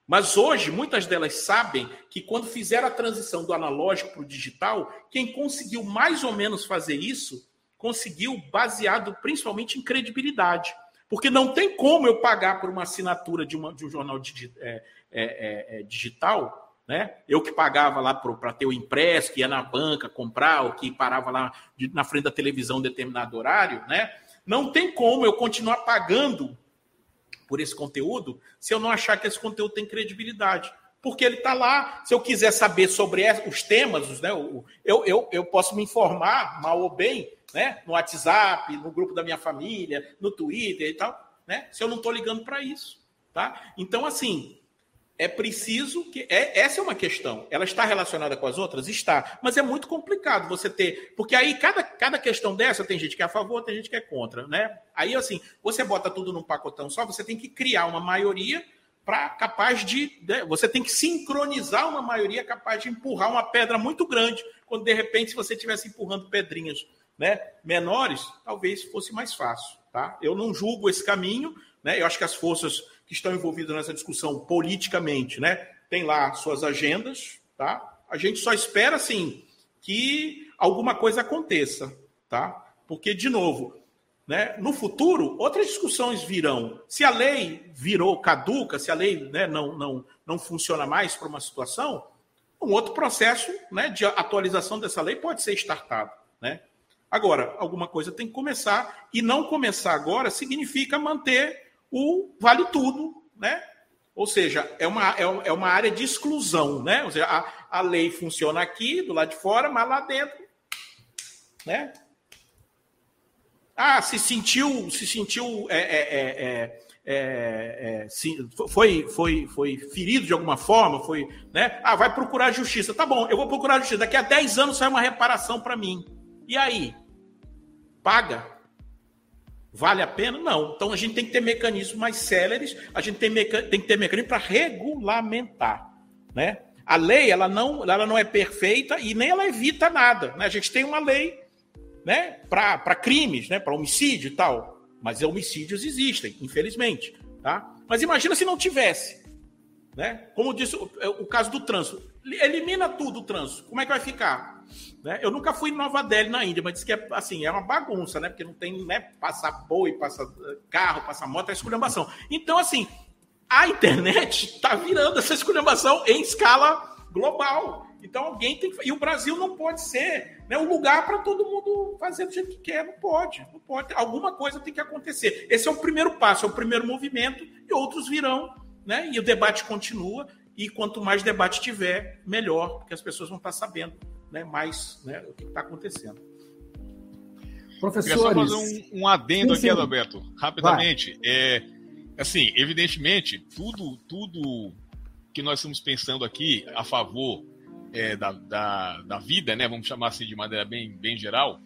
Mas hoje, muitas delas sabem que quando fizeram a transição do analógico para o digital, quem conseguiu mais ou menos fazer isso, conseguiu baseado principalmente em credibilidade. Porque não tem como eu pagar por uma assinatura de, uma, de um jornal digi, é, é, é, é digital né? Eu que pagava lá para ter o impresso, que ia na banca comprar, ou que parava lá de, na frente da televisão em determinado horário, né? Não tem como eu continuar pagando por esse conteúdo se eu não achar que esse conteúdo tem credibilidade. Porque ele está lá. Se eu quiser saber sobre os temas, né, eu, eu, eu posso me informar, mal ou bem, né, no WhatsApp, no grupo da minha família, no Twitter e tal, né, se eu não estou ligando para isso. Tá? Então, assim, é preciso que. É, essa é uma questão. Ela está relacionada com as outras? Está. Mas é muito complicado você ter. Porque aí, cada, cada questão dessa, tem gente que é a favor, tem gente que é contra. Né? Aí, assim, você bota tudo num pacotão só, você tem que criar uma maioria para capaz de. Né? Você tem que sincronizar uma maioria capaz de empurrar uma pedra muito grande, quando de repente, se você estivesse empurrando pedrinhas né, menores, talvez fosse mais fácil. Tá? Eu não julgo esse caminho, né? Eu acho que as forças que estão envolvidos nessa discussão politicamente, né? Tem lá suas agendas, tá? A gente só espera, assim, que alguma coisa aconteça, tá? Porque, de novo, né, no futuro, outras discussões virão. Se a lei virou caduca, se a lei né, não, não, não funciona mais para uma situação, um outro processo né, de atualização dessa lei pode ser startado. Né? Agora, alguma coisa tem que começar, e não começar agora significa manter o vale tudo, né? Ou seja, é uma, é, é uma área de exclusão, né? Ou seja, a, a lei funciona aqui, do lado de fora, mas lá dentro, né? Ah, se sentiu, se sentiu, é, é, é, foi, foi, foi ferido de alguma forma, foi, né? Ah, vai procurar justiça. Tá bom, eu vou procurar justiça. Daqui a 10 anos sai uma reparação para mim. E aí? Paga? Vale a pena? Não. Então a gente tem que ter mecanismos mais céleres, a gente tem, meca... tem que ter mecanismos para regulamentar, né? A lei ela não, ela não é perfeita e nem ela evita nada. Né? A gente tem uma lei né, para crimes, né, para homicídio e tal. Mas homicídios existem, infelizmente. Tá? Mas imagina se não tivesse. Né? Como disse o, o caso do trânsito. Elimina tudo o trânsito. Como é que vai ficar? Né? Eu nunca fui em Nova Delhi, na Índia, mas disse que é, assim, é uma bagunça, né? Porque não tem né, passa boi, passa eh, carro, passa moto, é esculhambação. Então, assim, a internet está virando essa esculhambação em escala global. Então alguém tem que. E o Brasil não pode ser né, um lugar para todo mundo fazer do jeito que quer. Não pode. Não pode. Alguma coisa tem que acontecer. Esse é o primeiro passo, é o primeiro movimento, e outros virão, né? E o debate continua. E quanto mais debate tiver, melhor, porque as pessoas vão estar sabendo né, mais né, o que está acontecendo. Professores... Queria só fazer um, um adendo sim, aqui. Adalberto, rapidamente. É, assim, evidentemente, tudo, tudo que nós estamos pensando aqui a favor é, da, da, da, vida, né, vamos chamar assim de maneira bem, bem geral,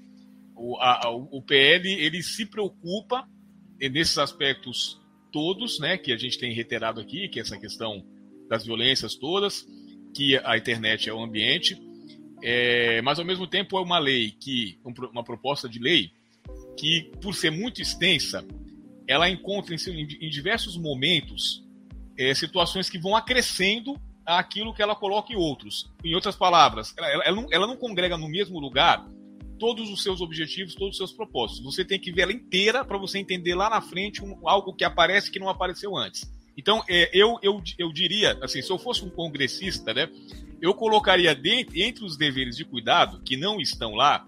o, a, o PL ele se preocupa nesses aspectos todos, né, que a gente tem reiterado aqui, que é essa questão das violências todas, que a internet é o ambiente, é, mas ao mesmo tempo é uma lei que, uma proposta de lei que, por ser muito extensa, ela encontra em, diversos momentos é, situações que vão acrescendo aquilo que ela coloca em outros. Em outras palavras, ela, ela, não, ela não congrega no mesmo lugar todos os seus objetivos, todos os seus propósitos. Você tem que ver ela inteira para você entender lá na frente um, algo que aparece que não apareceu antes. Então, é, eu, eu, eu diria, assim, se eu fosse um congressista, né, eu colocaria dentro, entre os deveres de cuidado, que não estão lá,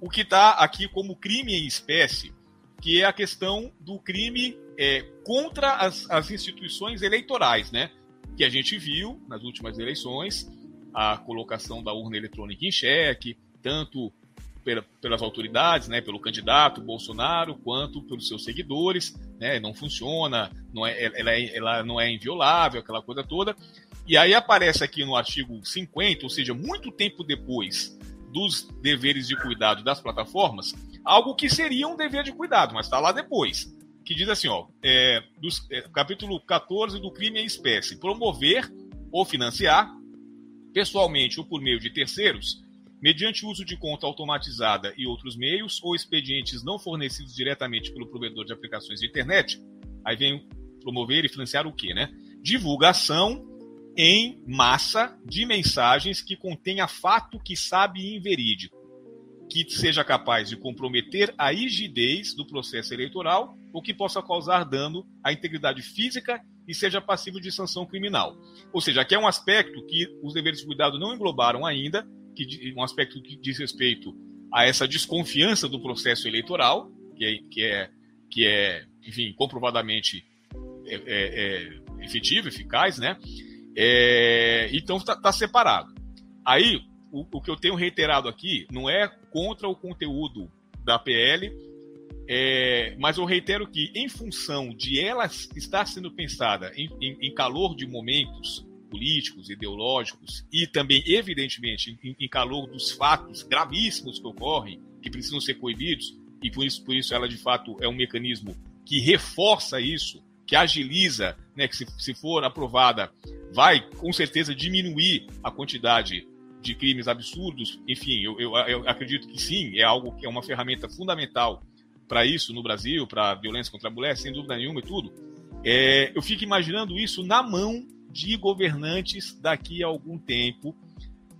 o que está aqui como crime em espécie, que é a questão do crime é, contra as, as instituições eleitorais, né? Que a gente viu nas últimas eleições, a colocação da urna eletrônica em xeque, tanto pela, pelas autoridades, né, pelo candidato Bolsonaro, quanto pelos seus seguidores, né, não funciona, não é, ela, é, ela não é inviolável, aquela coisa toda. E aí aparece aqui no artigo 50, ou seja, muito tempo depois dos deveres de cuidado das plataformas, algo que seria um dever de cuidado, mas está lá depois que diz assim, ó, é, dos, é, capítulo 14 do crime em espécie, promover ou financiar, pessoalmente ou por meio de terceiros, mediante uso de conta automatizada e outros meios, ou expedientes não fornecidos diretamente pelo provedor de aplicações de internet, aí vem promover e financiar o quê, né? Divulgação em massa de mensagens que contenha fato que sabe inverídico, que seja capaz de comprometer a rigidez do processo eleitoral ou que possa causar dano à integridade física e seja passivo de sanção criminal. Ou seja, aqui é um aspecto que os deveres de cuidado não englobaram ainda, que um aspecto que diz respeito a essa desconfiança do processo eleitoral, que é, que é, que é enfim, comprovadamente é, é, é efetivo, eficaz, né? É, então está tá separado. Aí o, o, que eu tenho reiterado aqui não é contra o conteúdo da PL, é, mas eu reitero que, em função de ela estar sendo pensada em, em, em calor de momentos políticos, ideológicos e também, evidentemente, em, em, calor dos fatos gravíssimos que ocorrem, que precisam ser coibidos, e por isso, por isso ela de fato é um mecanismo que reforça isso, que agiliza, né, que se, se for aprovada, vai com certeza diminuir a quantidade de crimes absurdos, enfim, eu, eu, eu acredito que sim, é algo que é uma ferramenta fundamental para isso no Brasil, para violência contra a mulher, sem dúvida nenhuma e tudo. É, eu fico imaginando isso na mão de governantes daqui a algum tempo.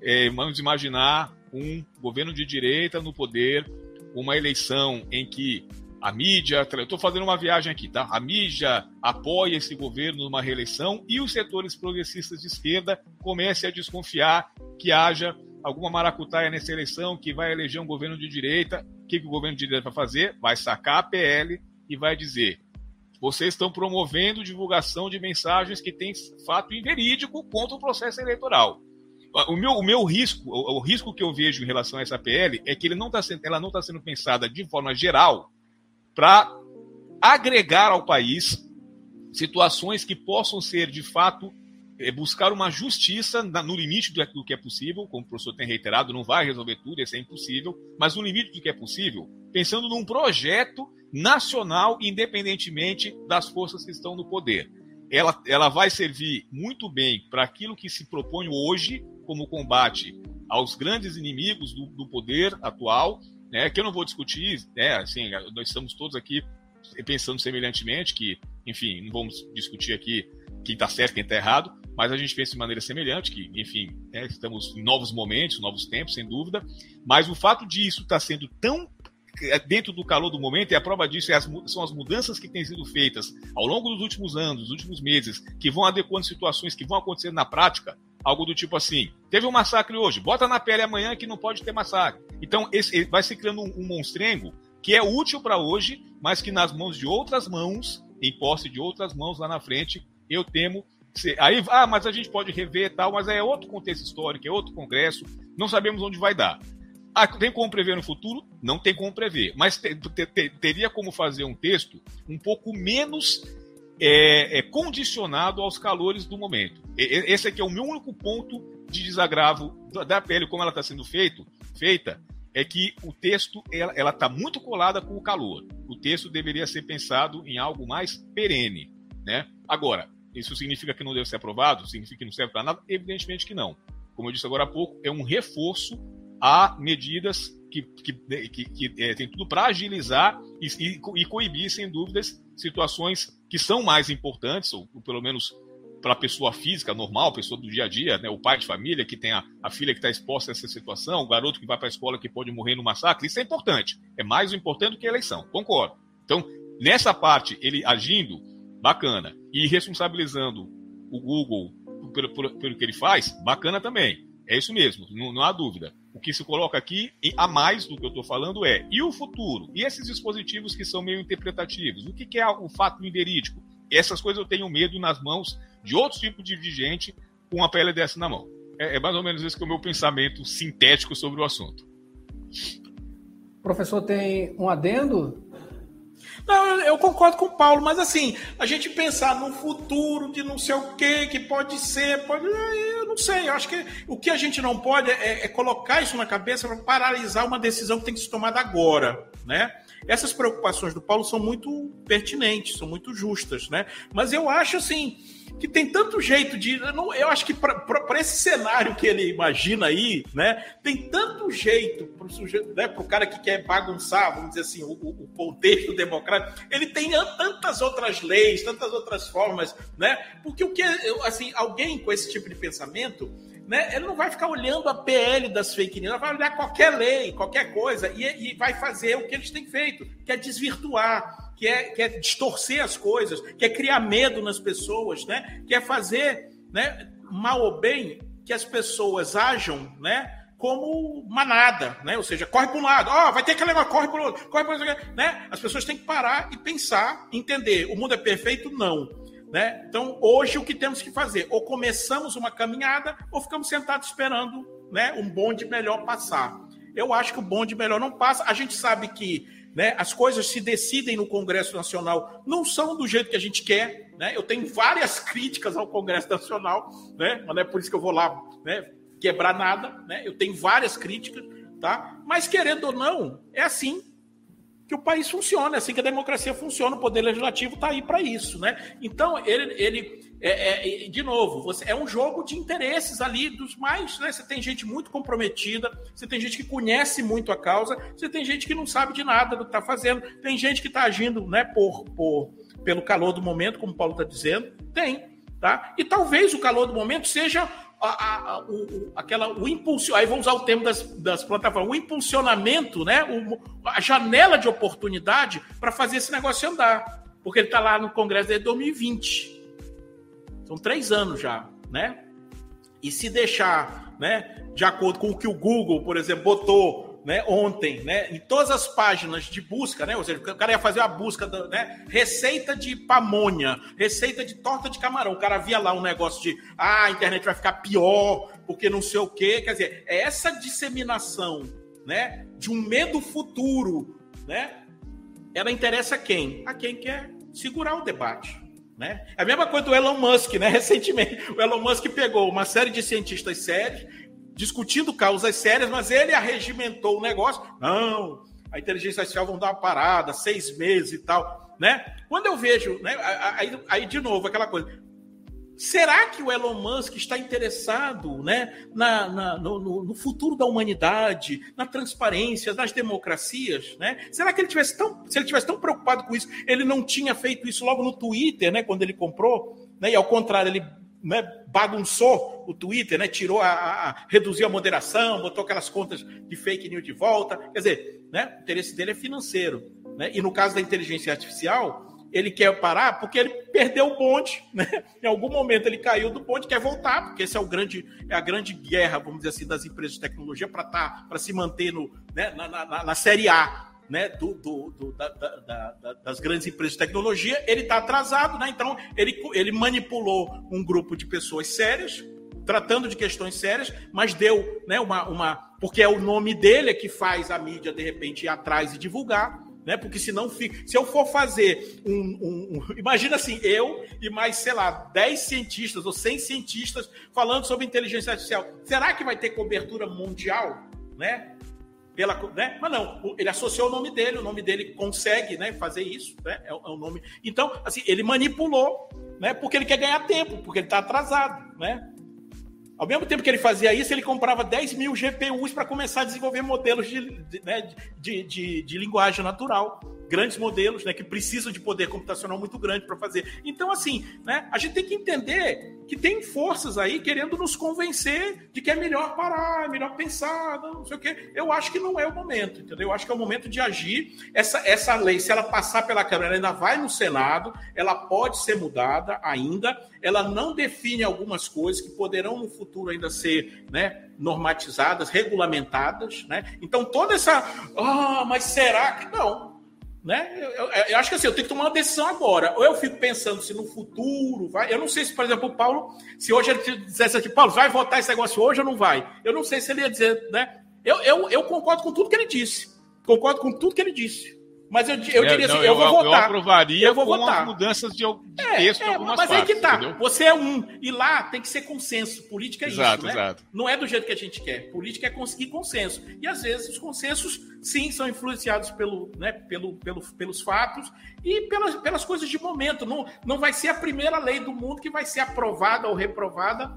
É, vamos imaginar um governo de direita no poder, uma eleição em que a mídia, eu estou fazendo uma viagem aqui, tá? A mídia apoia esse governo numa reeleição e os setores progressistas de esquerda comecem a desconfiar que haja alguma maracutaia nessa eleição, que vai eleger um governo de direita. O que, que o governo de direita vai fazer? Vai sacar a PL e vai dizer: vocês estão promovendo divulgação de mensagens que têm fato inverídico contra o processo eleitoral. O meu, o meu risco, o, o risco que eu vejo em relação a essa PL é que ele não tá ela não está sendo pensada de forma geral para agregar ao país situações que possam ser, de fato, é, buscar uma justiça no limite do que é possível, como o professor tem reiterado, não vai resolver tudo, isso é impossível, mas no limite do que é possível, pensando num projeto nacional, independentemente das forças que estão no poder. Ela, ela vai servir muito bem para aquilo que se propõe hoje como combate aos grandes inimigos do, do poder atual, né, que eu não vou discutir, né, assim, nós estamos todos aqui pensando semelhantemente, que, enfim, não vamos discutir aqui quem está certo, quem está errado, mas a gente pensa de maneira semelhante, que, enfim, né, estamos em novos momentos, novos tempos, sem dúvida, mas o fato disso estar tá sendo tão é, dentro do calor do momento, e a prova disso é as, são as mudanças que têm sido feitas ao longo dos últimos anos, dos últimos meses, que vão adequando situações que vão acontecendo na prática, algo do tipo assim: teve um massacre hoje, bota na pele amanhã que não pode ter massacre. Então, esse, vai se criando um, um monstrengo que é útil para hoje, mas que nas mãos de outras mãos, em posse de outras mãos lá na frente, eu temo. Ser, aí, ah, mas a gente pode rever e tal, mas é outro contexto histórico, é outro congresso, não sabemos onde vai dar. Ah, tem como prever no futuro? Não tem como prever, mas te, te, te, teria como fazer um texto um pouco menos é, é, condicionado aos calores do momento. Esse aqui é o meu único ponto de desagravo da pele, como ela está sendo feito, feita, é que o texto ela está muito colada com o calor. O texto deveria ser pensado em algo mais perene. Né? Agora, isso significa que não deve ser aprovado? Significa que não serve para nada? Evidentemente que não. Como eu disse agora há pouco, é um reforço a medidas que, que, que, que é, tem tudo para agilizar e, e, e coibir, sem dúvidas, situações que são mais importantes, ou, ou pelo menos para a pessoa física normal, pessoa do dia a dia, né, o pai de família que tem a, a filha que está exposta a essa situação, o garoto que vai para a escola que pode morrer no massacre, isso é importante. É mais importante do que a eleição, concordo. Então, nessa parte, ele agindo, bacana, e responsabilizando o Google pelo, pelo, pelo que ele faz, bacana também. É isso mesmo, não, não há dúvida. O que se coloca aqui, a mais do que eu estou falando, é e o futuro? E esses dispositivos que são meio interpretativos? O que, é o fato verídico? Essas coisas eu tenho medo nas mãos de outros tipos de gente com uma pele dessa na mão. É, é mais ou menos esse que é o meu pensamento sintético sobre o assunto. Professor, tem um adendo? Não, eu concordo com o Paulo, mas assim, a gente pensar no futuro de não sei o que, que pode ser, pode. Eu não sei, eu acho que o que a gente não pode é, é colocar isso na cabeça para paralisar uma decisão que tem que ser tomada agora, né? Essas preocupações do Paulo são muito pertinentes, são muito justas, né? Mas eu acho assim que tem tanto jeito de. Eu, não, eu acho que para esse cenário que ele imagina aí, né? Tem tanto jeito para o sujeito, né, pro cara que quer bagunçar, vamos dizer assim, o, o contexto democrático. Ele tem tantas outras leis, tantas outras formas, né? Porque o que assim, alguém com esse tipo de pensamento né? Ele não vai ficar olhando a PL das fake news, ele vai olhar qualquer lei, qualquer coisa, e, e vai fazer o que eles têm feito, que é desvirtuar, que é, que é distorcer as coisas, que é criar medo nas pessoas, né? Que é fazer, né, mal ou bem, que as pessoas ajam, né? como manada, né? Ou seja, corre para um lado, ó, oh, vai ter aquele negócio, corre para o outro, corre para outro, né? As pessoas têm que parar e pensar, entender. O mundo é perfeito? Não. Né? Então, hoje, o que temos que fazer? Ou começamos uma caminhada, ou ficamos sentados esperando né, um bonde melhor passar. Eu acho que o bonde melhor não passa. A gente sabe que né, as coisas se decidem no Congresso Nacional, não são do jeito que a gente quer. Né? Eu tenho várias críticas ao Congresso Nacional, né? mas não é por isso que eu vou lá né, quebrar nada. Né? Eu tenho várias críticas, tá? mas querendo ou não, é assim que o país funciona, é assim que a democracia funciona, o poder legislativo está aí para isso, né? Então, ele, ele é, é, de novo, você, é um jogo de interesses ali dos mais, né? Você tem gente muito comprometida, você tem gente que conhece muito a causa, você tem gente que não sabe de nada do que está fazendo, tem gente que está agindo, né, por, por, pelo calor do momento, como o Paulo está dizendo, tem, tá? E talvez o calor do momento seja a, a, o, aquela, o impulso, aí vamos usar o termo das, das plataformas, o impulsionamento, né? O, a janela de oportunidade para fazer esse negócio andar. Porque ele está lá no Congresso desde 2020. São três anos já, né? E se deixar, né, de acordo com o que o Google, por exemplo, botou né, ontem, né, em todas as páginas de busca, né, ou seja, o cara ia fazer a busca, da, né, receita de pamonha, receita de torta de camarão, o cara via lá um negócio de, ah, a internet vai ficar pior, porque não sei o quê, quer dizer, é essa disseminação, né, de um medo futuro, né, ela interessa a quem? A quem quer segurar o debate. Né? É a mesma coisa do Elon Musk, né? <laughs> Recentemente, o Elon Musk pegou uma série de cientistas sérios discutindo causas sérias, mas ele arregimentou o negócio. Não, a inteligência artificial vão dar uma parada, seis meses e tal, né? Quando eu vejo, né? Aí, aí de novo aquela coisa. Será que o Elon Musk está interessado né, na, na no, no, futuro da humanidade, na transparência, nas democracias? Né? Será que ele tivesse tão, se ele tivesse tão preocupado com isso, ele não tinha feito isso logo no Twitter, né, quando ele comprou? Né, e ao contrário, ele né, bagunçou o Twitter, né, tirou a, a, reduziu a moderação, botou aquelas contas de fake news de volta. Quer dizer, né, o interesse dele é financeiro. Né? E no caso da inteligência artificial, ele quer parar porque ele perdeu o bonde, <laughs> né? Em algum momento ele caiu do bonde, quer voltar, porque esse é o grande, é a grande guerra, vamos dizer assim, das empresas de tecnologia para tá, para se manter no, né, na, na, na série A né, do, do, do da, da, da, das grandes empresas de tecnologia, ele está atrasado, né? Então ele, ele manipulou um grupo de pessoas sérias, tratando de questões sérias, mas deu né, uma, uma. Porque é o nome dele é que faz a mídia, de repente, ir atrás e divulgar. Né? Porque senão fica. Se eu for fazer um, um, um, Imagina assim, eu e mais, sei lá, 10 cientistas ou 100 cientistas falando sobre inteligência artificial. Será que vai ter cobertura mundial? Né? Pela, né? Mas não, ele associou o nome dele, o nome dele consegue, né, fazer isso, né? É, é o nome. Então, assim, ele manipulou, né? Porque ele quer ganhar tempo, porque ele está atrasado, né? Ao mesmo tempo que ele fazia isso, ele comprava 10 mil GPUs para começar a desenvolver modelos de, de, né, de, de, de linguagem natural grandes modelos, né, que precisam de poder computacional muito grande para fazer. Então, assim, né, a gente tem que entender que tem forças aí querendo nos convencer de que é melhor parar, é melhor pensar, não sei o quê. Eu acho que não é o momento, entendeu? Eu acho que é o momento de agir. Essa, essa lei, se ela passar pela Câmara, ela ainda vai no Senado, ela pode ser mudada ainda, ela não define algumas coisas que poderão no futuro ainda ser, né, normatizadas, regulamentadas, né? Então toda essa, ah, mas será que não? Né? Eu, eu, eu, acho que assim, eu tenho que tomar uma decisão agora. Ou eu fico pensando se no futuro vai. Eu não sei se, por exemplo, o Paulo, se hoje ele dissesse assim, Paulo, vai votar esse negócio hoje ou não vai? Eu não sei se ele ia dizer, né? Eu, eu, eu concordo com tudo que ele disse. Concordo com tudo que ele disse. Mas eu, eu diria assim, não, eu, vou votar. Eu aprovaria eu vou com votar. as mudanças de, de é, texto é, Mas partes, aí que tá. Entendeu? Você é um. E lá tem que ser consenso. Política é exato, isso, né? Exato. Não é do jeito que a gente quer. Política é conseguir consenso. E às vezes os consensos, sim, são influenciados pelo, né, pelo, pelo, pelos fatos e pelas, pelas coisas de momento. Não, não vai ser a primeira lei do mundo que vai ser aprovada ou reprovada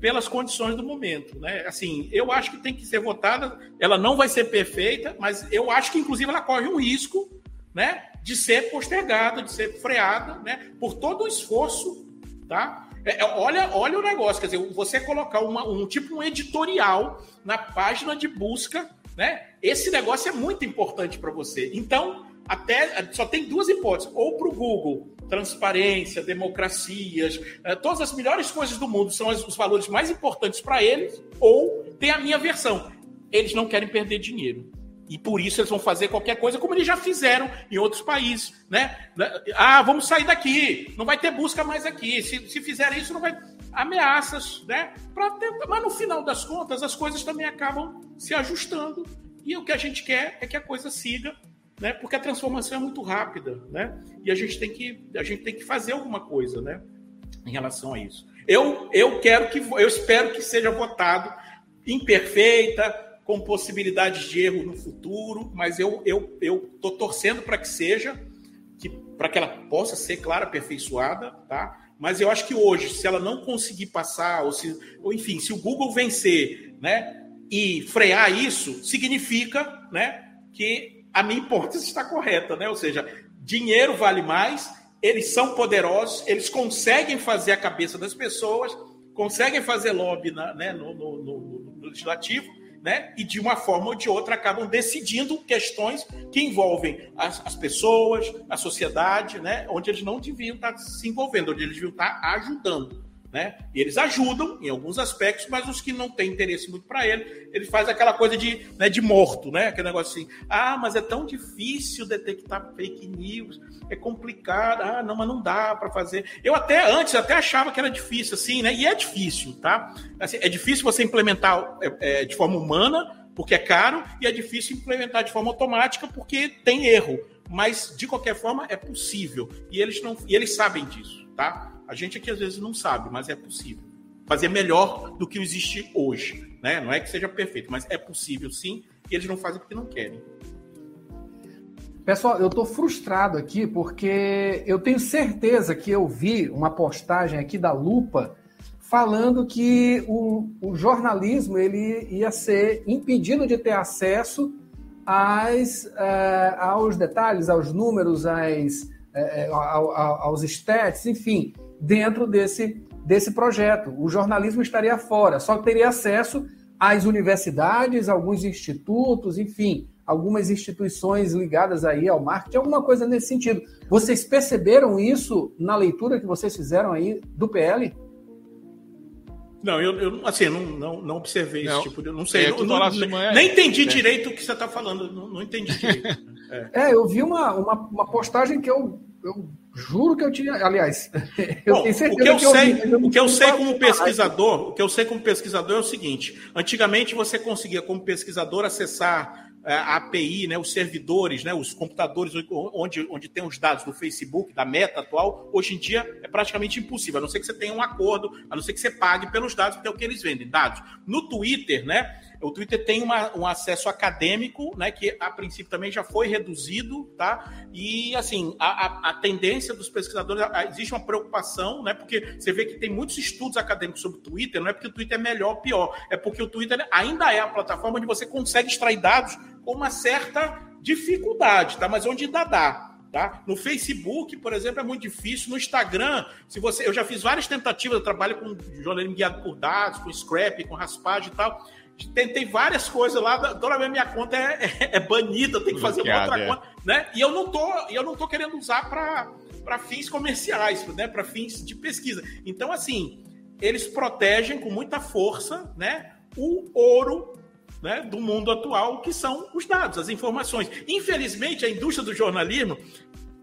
pelas condições do momento, né? Assim, eu acho que tem que ser votada. Ela não vai ser perfeita, mas eu acho que inclusive ela corre um risco, né, de ser postergada, de ser freada, né, por todo o esforço, tá? É, é olha, olha o negócio, quer dizer, você colocar uma, um tipo um editorial na página de busca, né? Esse negócio é muito importante para você. Então, até só tem duas hipóteses: ou para o Google transparência, democracias, eh, todas as melhores coisas do mundo são os valores mais importantes para eles, ou tem a minha versão. Eles não querem perder dinheiro. E por isso eles vão fazer qualquer coisa, como eles já fizeram em outros países. Né? Ah, vamos sair daqui, não vai ter busca mais aqui. Se, se fizerem isso, não vai. Ameaças, né? Ter... Mas no final das contas, as coisas também acabam se ajustando. E o que a gente quer é que a coisa siga né? Porque a transformação é muito rápida, né? E a gente tem que a gente tem que fazer alguma coisa, né? Em relação a isso. Eu eu quero que eu espero que seja votado imperfeita, com possibilidades de erro no futuro, mas eu eu eu tô torcendo para que seja que para que ela possa ser claro aperfeiçoada, tá? Mas eu acho que hoje, se ela não conseguir passar, ou se, ou enfim, se o Google vencer, né, e frear isso, significa, né, que a minha hipótese está correta, né? Ou seja, dinheiro vale mais, eles são poderosos, eles conseguem fazer a cabeça das pessoas conseguem fazer lobby na, né, no, no, no, no legislativo, né? E de uma forma ou de outra acabam decidindo questões que envolvem as, as, pessoas, a sociedade, né? Onde eles não deviam estar se envolvendo, onde eles deviam estar ajudando. Né? Eles ajudam em alguns aspectos, mas os que não têm interesse muito para ele, ele faz aquela coisa de, né, de morto, né? Aquele negócio assim, ah, mas é tão difícil detectar fake news, é complicado, ah, não, mas não dá para fazer. Eu até antes até achava que era difícil, assim, né? E é difícil, tá? Assim, é difícil você implementar é, é, de forma humana, porque é caro, e é difícil implementar de forma automática, porque tem erro. Mas de qualquer forma é possível e eles não, e eles sabem disso, tá? A gente aqui às vezes não sabe, mas é possível. Fazer melhor do que existe hoje. Né? Não é que seja perfeito, mas é possível sim, e eles não fazem porque não querem. Pessoal, eu estou frustrado aqui porque eu tenho certeza que eu vi uma postagem aqui da Lupa falando que o, o jornalismo ele ia ser impedido de ter acesso às, uh, aos detalhes, aos números, às, uh, aos stats, enfim dentro desse, desse projeto. O jornalismo estaria fora, só teria acesso às universidades, alguns institutos, enfim, algumas instituições ligadas aí ao marketing, alguma coisa nesse sentido. Vocês perceberam isso na leitura que vocês fizeram aí do PL? Não, eu, eu assim, não, não, não observei não. esse tipo de. Não sei. É, não, não, nem entendi é. direito o que você está falando. Não, não entendi direito. É. <laughs> é, eu vi uma, uma, uma postagem que eu, eu Juro que eu tinha, aliás, <laughs> eu Bom, tenho certeza o que eu, que eu sei, ouvi, o que eu sei como pesquisador, o que eu sei como pesquisador é o seguinte: antigamente você conseguia como pesquisador acessar é, a API, né, os servidores, né, os computadores onde, onde tem os dados do Facebook, da Meta atual, hoje em dia é praticamente impossível, a não ser que você tenha um acordo, a não ser que você pague pelos dados, que é o que eles vendem, dados. No Twitter, né, o Twitter tem uma, um acesso acadêmico, né, que a princípio também já foi reduzido, tá? E assim, a, a, a tendência dos pesquisadores, a, existe uma preocupação, né? Porque você vê que tem muitos estudos acadêmicos sobre o Twitter, não é porque o Twitter é melhor ou pior, é porque o Twitter ainda é a plataforma onde você consegue extrair dados com uma certa dificuldade, tá? Mas onde ainda dá. Tá? No Facebook, por exemplo, é muito difícil. No Instagram, se você, eu já fiz várias tentativas, eu trabalho com jornalismo guiado por dados, com scrap, com raspagem e tal. Tentei várias coisas lá, toda vez minha conta é, é, é banida, tenho que fazer uma outra é. conta, né? E eu não tô, eu não tô querendo usar para fins comerciais, né? Para fins de pesquisa. Então, assim, eles protegem com muita força, né? O ouro né, do mundo atual, que são os dados, as informações. Infelizmente, a indústria do jornalismo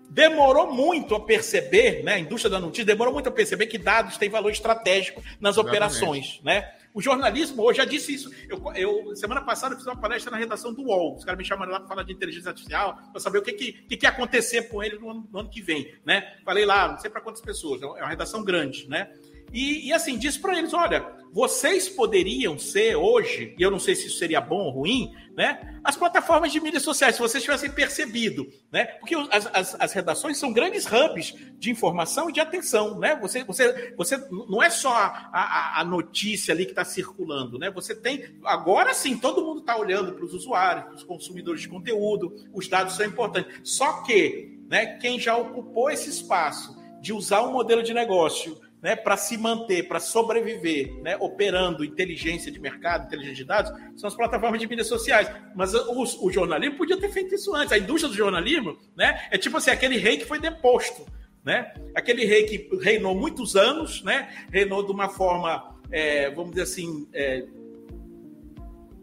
demorou muito a perceber, né, a indústria da notícia demorou muito a perceber que dados têm valor estratégico nas Exatamente. operações, né? O jornalismo, eu já disse isso. Eu, eu, semana passada, eu fiz uma palestra na redação do UOL. Os caras me chamaram lá para falar de inteligência artificial, para saber o que, que, que, que acontecer com ele no ano, no ano que vem. Né? Falei lá, não sei para quantas pessoas, é uma redação grande. Né? E, e assim, disse para eles: olha, vocês poderiam ser hoje, e eu não sei se isso seria bom ou ruim, né? As plataformas de mídias sociais, se vocês tivessem percebido, né? Porque as, as, as redações são grandes hubs de informação e de atenção, né? Você, você, você não é só a, a, a notícia ali que está circulando, né? Você tem. Agora sim, todo mundo está olhando para os usuários, para os consumidores de conteúdo, os dados são importantes. Só que, né, quem já ocupou esse espaço de usar um modelo de negócio né, para se manter, para sobreviver, né, operando inteligência de mercado, inteligência de dados, são as plataformas de mídias sociais. Mas o, o, jornalismo podia ter feito isso antes. A indústria do jornalismo né, é tipo assim, aquele rei que foi deposto. Né? Aquele rei que reinou muitos anos, né, reinou de uma forma, é, vamos dizer assim, é,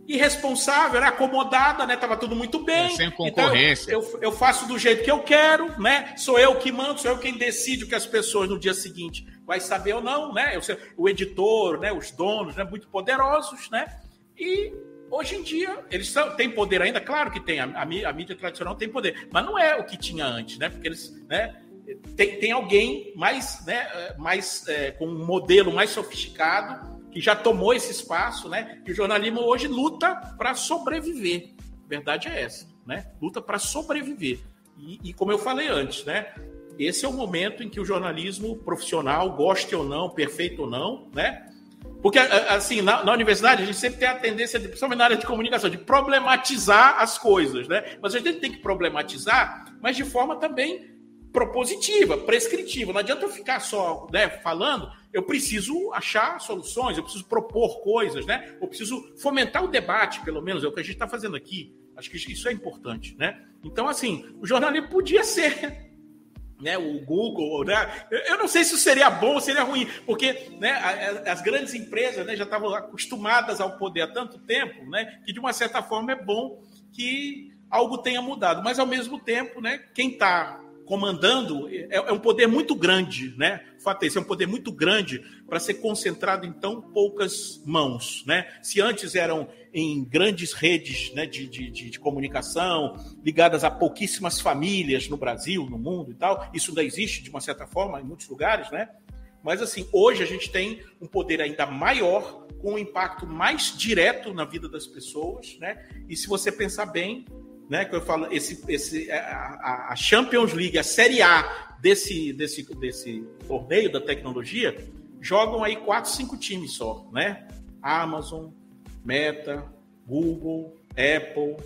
irresponsável, era acomodada, né? Tava tudo muito bem. É, sem então, concorrência. Então, eu, eu faço do jeito que eu quero, né? Sou eu que mando, sou eu quem decide o que as pessoas no dia seguinte vai saber ou não, né? O editor, né? Os donos, né? Muito poderosos, né? E hoje em dia eles são, têm poder ainda, claro que tem. A, a, mídia tradicional tem poder, mas não é o que tinha antes, né? Porque eles, né? Tem, tem alguém mais, né? Mais é, com um modelo mais sofisticado que já tomou esse espaço, né? Que o jornalismo hoje luta para sobreviver. Verdade é essa, né? Luta para sobreviver. E, e, como eu falei antes, né? Esse é o momento em que o jornalismo profissional, goste ou não, perfeito ou não, né? Porque, assim, na, na, universidade, a gente sempre tem a tendência, de, principalmente na área de comunicação, de problematizar as coisas, né? Mas a gente tem que problematizar, mas de forma também propositiva, prescritiva. Não adianta eu ficar só né, falando, eu preciso achar soluções, eu preciso propor coisas, né? Eu preciso fomentar o debate, pelo menos, é o que a gente está fazendo aqui. Acho que isso é importante, né? Então, assim, o jornalismo podia ser né, o Google, né? Eu não sei se seria bom ou seria ruim, porque né, as grandes empresas né, já estavam acostumadas ao poder há tanto tempo, né, que de uma certa forma é bom que algo tenha mudado. Mas ao mesmo tempo, né, quem está comandando é, é, um poder muito grande, né? O fato é esse, é um poder muito grande para ser concentrado em tão poucas mãos, né? Se antes eram em grandes redes né, de, de, de, comunicação, ligadas a pouquíssimas famílias no Brasil, no mundo e tal, isso ainda existe de uma certa forma em muitos lugares, né? Mas assim, hoje a gente tem um poder ainda maior, com um impacto mais direto na vida das pessoas, né? E se você pensar bem, né? Que eu falo, esse, esse, a, a Champions League, a Série A desse, desse, desse torneio da tecnologia, jogam aí quatro, cinco times só, né? Amazon, Meta, Google, Apple,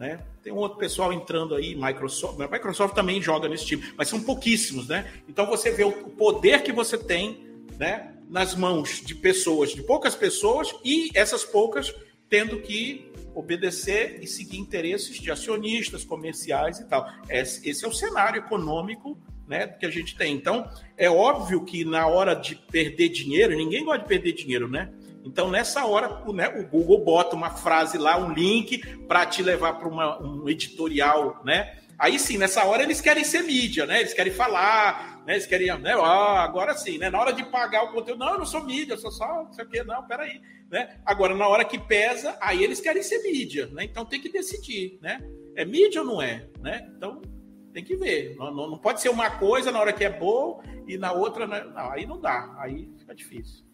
né? Tem um outro pessoal entrando aí, Microsoft. Microsoft também joga nesse time, mas são pouquíssimos, né? Então você vê o poder que você tem, né? Nas mãos de pessoas, de poucas pessoas, e essas poucas tendo que obedecer e seguir interesses de acionistas, comerciais e tal. Esse é o cenário econômico né, que a gente tem. Então, é óbvio que na hora de perder dinheiro, ninguém gosta de perder dinheiro, né? Então, nessa hora, o, né, o Google bota uma frase lá, um link, para te levar para um editorial, né? Aí sim, nessa hora eles querem ser mídia, né? Eles querem falar, né? Eles querem, né? Ah, agora sim, né? Na hora de pagar o conteúdo, não, eu não sou mídia, eu sou só não sei o quê, não, peraí. Né? Agora, na hora que pesa, aí eles querem ser mídia, né? Então tem que decidir, né? É mídia ou não é, né? Então tem que ver. Não, não, não pode ser uma coisa na hora que é boa e na outra, né? não, aí não dá, aí fica difícil.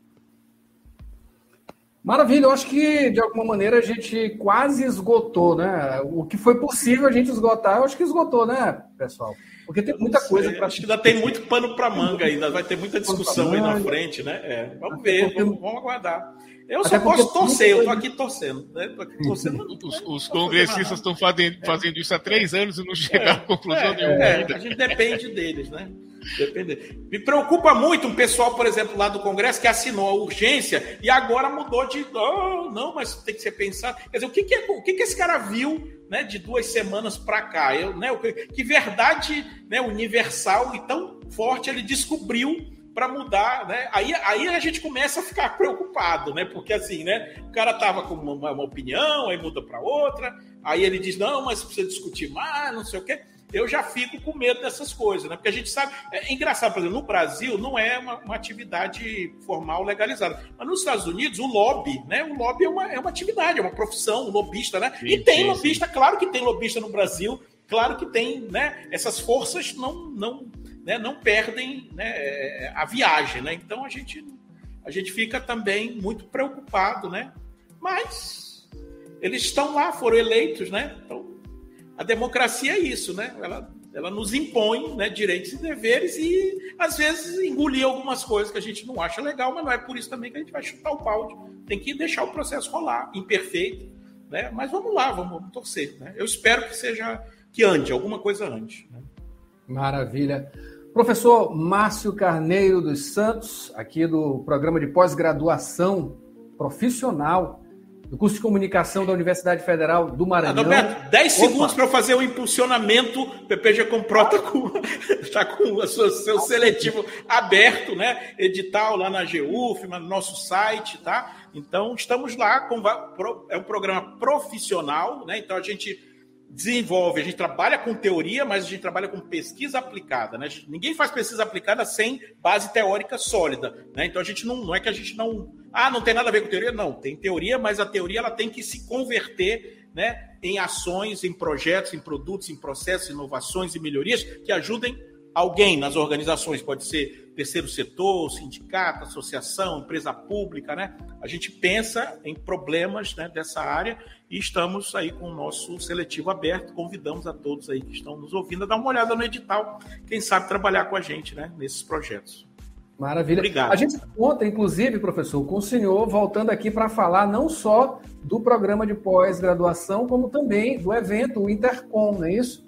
Maravilha, eu acho que de alguma maneira a gente quase esgotou, né? O que foi possível a gente esgotar, eu acho que esgotou, né, pessoal? Porque tem muita coisa para. Acho que ainda tem muito pano para manga ainda, vai ter muita discussão aí na frente, né? É, vamos ver, vamos, vamos aguardar. Eu só posso torcer, eu tô aqui torcendo. Né? Tô aqui torcendo os, os congressistas estão fazendo, fazendo isso há três anos e não chegaram é, a conclusão é, nenhuma. É, a gente depende deles, né? Depende. Me preocupa muito um pessoal, por exemplo, lá do Congresso, que assinou a urgência e agora mudou de. Oh, não, mas tem que ser pensado. Quer dizer, o que, que, é, o que, que esse cara viu né, de duas semanas para cá? Eu, né, que verdade né, universal e tão forte ele descobriu para mudar, né? Aí, aí a gente começa a ficar preocupado, né? Porque assim, né? O cara tava com uma, uma opinião, aí muda para outra, aí ele diz não, mas precisa discutir mais, não sei o quê. Eu já fico com medo dessas coisas, né? Porque a gente sabe, é engraçado, por exemplo, no Brasil não é uma, uma atividade formal legalizada, mas nos Estados Unidos o lobby, né? O lobby é uma, é uma atividade, é uma profissão, um lobista, né? Sim, e tem sim, lobista, sim. claro que tem lobista no Brasil, claro que tem, né? Essas forças não não né, não perdem né, a viagem. Né? Então a gente, a gente fica também muito preocupado, né? Mas eles estão lá, foram eleitos, né? Então a democracia é isso, né? Ela, ela nos impõe né, direitos e deveres e às vezes engolir algumas coisas que a gente não acha legal, mas não é por isso também que a gente vai chutar o balde. Tem que deixar o processo rolar, imperfeito, né? Mas vamos lá, vamos, vamos torcer. Né? Eu espero que seja que ande, alguma coisa ande. Né? Maravilha. Professor Márcio Carneiro dos Santos, aqui do programa de pós-graduação profissional do curso de comunicação da Universidade Federal do Maranhão. Adalberto, 10 segundos para eu fazer o impulsionamento. O PPG Compró está com, <laughs> tá com o seu, seu seletivo aberto, né? Edital lá na GUF, no nosso site, tá? Então, estamos lá. Com, é um programa profissional, né? Então, a gente desenvolve, a gente trabalha com teoria, mas a gente trabalha com pesquisa aplicada. Né? Ninguém faz pesquisa aplicada sem base teórica sólida. Né? Então a gente não, não é que a gente não. Ah, não tem nada a ver com teoria? Não, tem teoria, mas a teoria ela tem que se converter né, em ações, em projetos, em produtos, em processos, inovações e melhorias que ajudem alguém nas organizações, pode ser terceiro setor, sindicato, associação, empresa pública, né? A gente pensa em problemas né, dessa área e estamos aí com o nosso seletivo aberto. Convidamos a todos aí que estão nos ouvindo a dar uma olhada no edital, quem sabe trabalhar com a gente né, nesses projetos. Maravilha. Obrigado. A gente conta, inclusive, professor, com o senhor voltando aqui para falar não só do programa de pós-graduação, como também do evento, o Intercom, não é isso?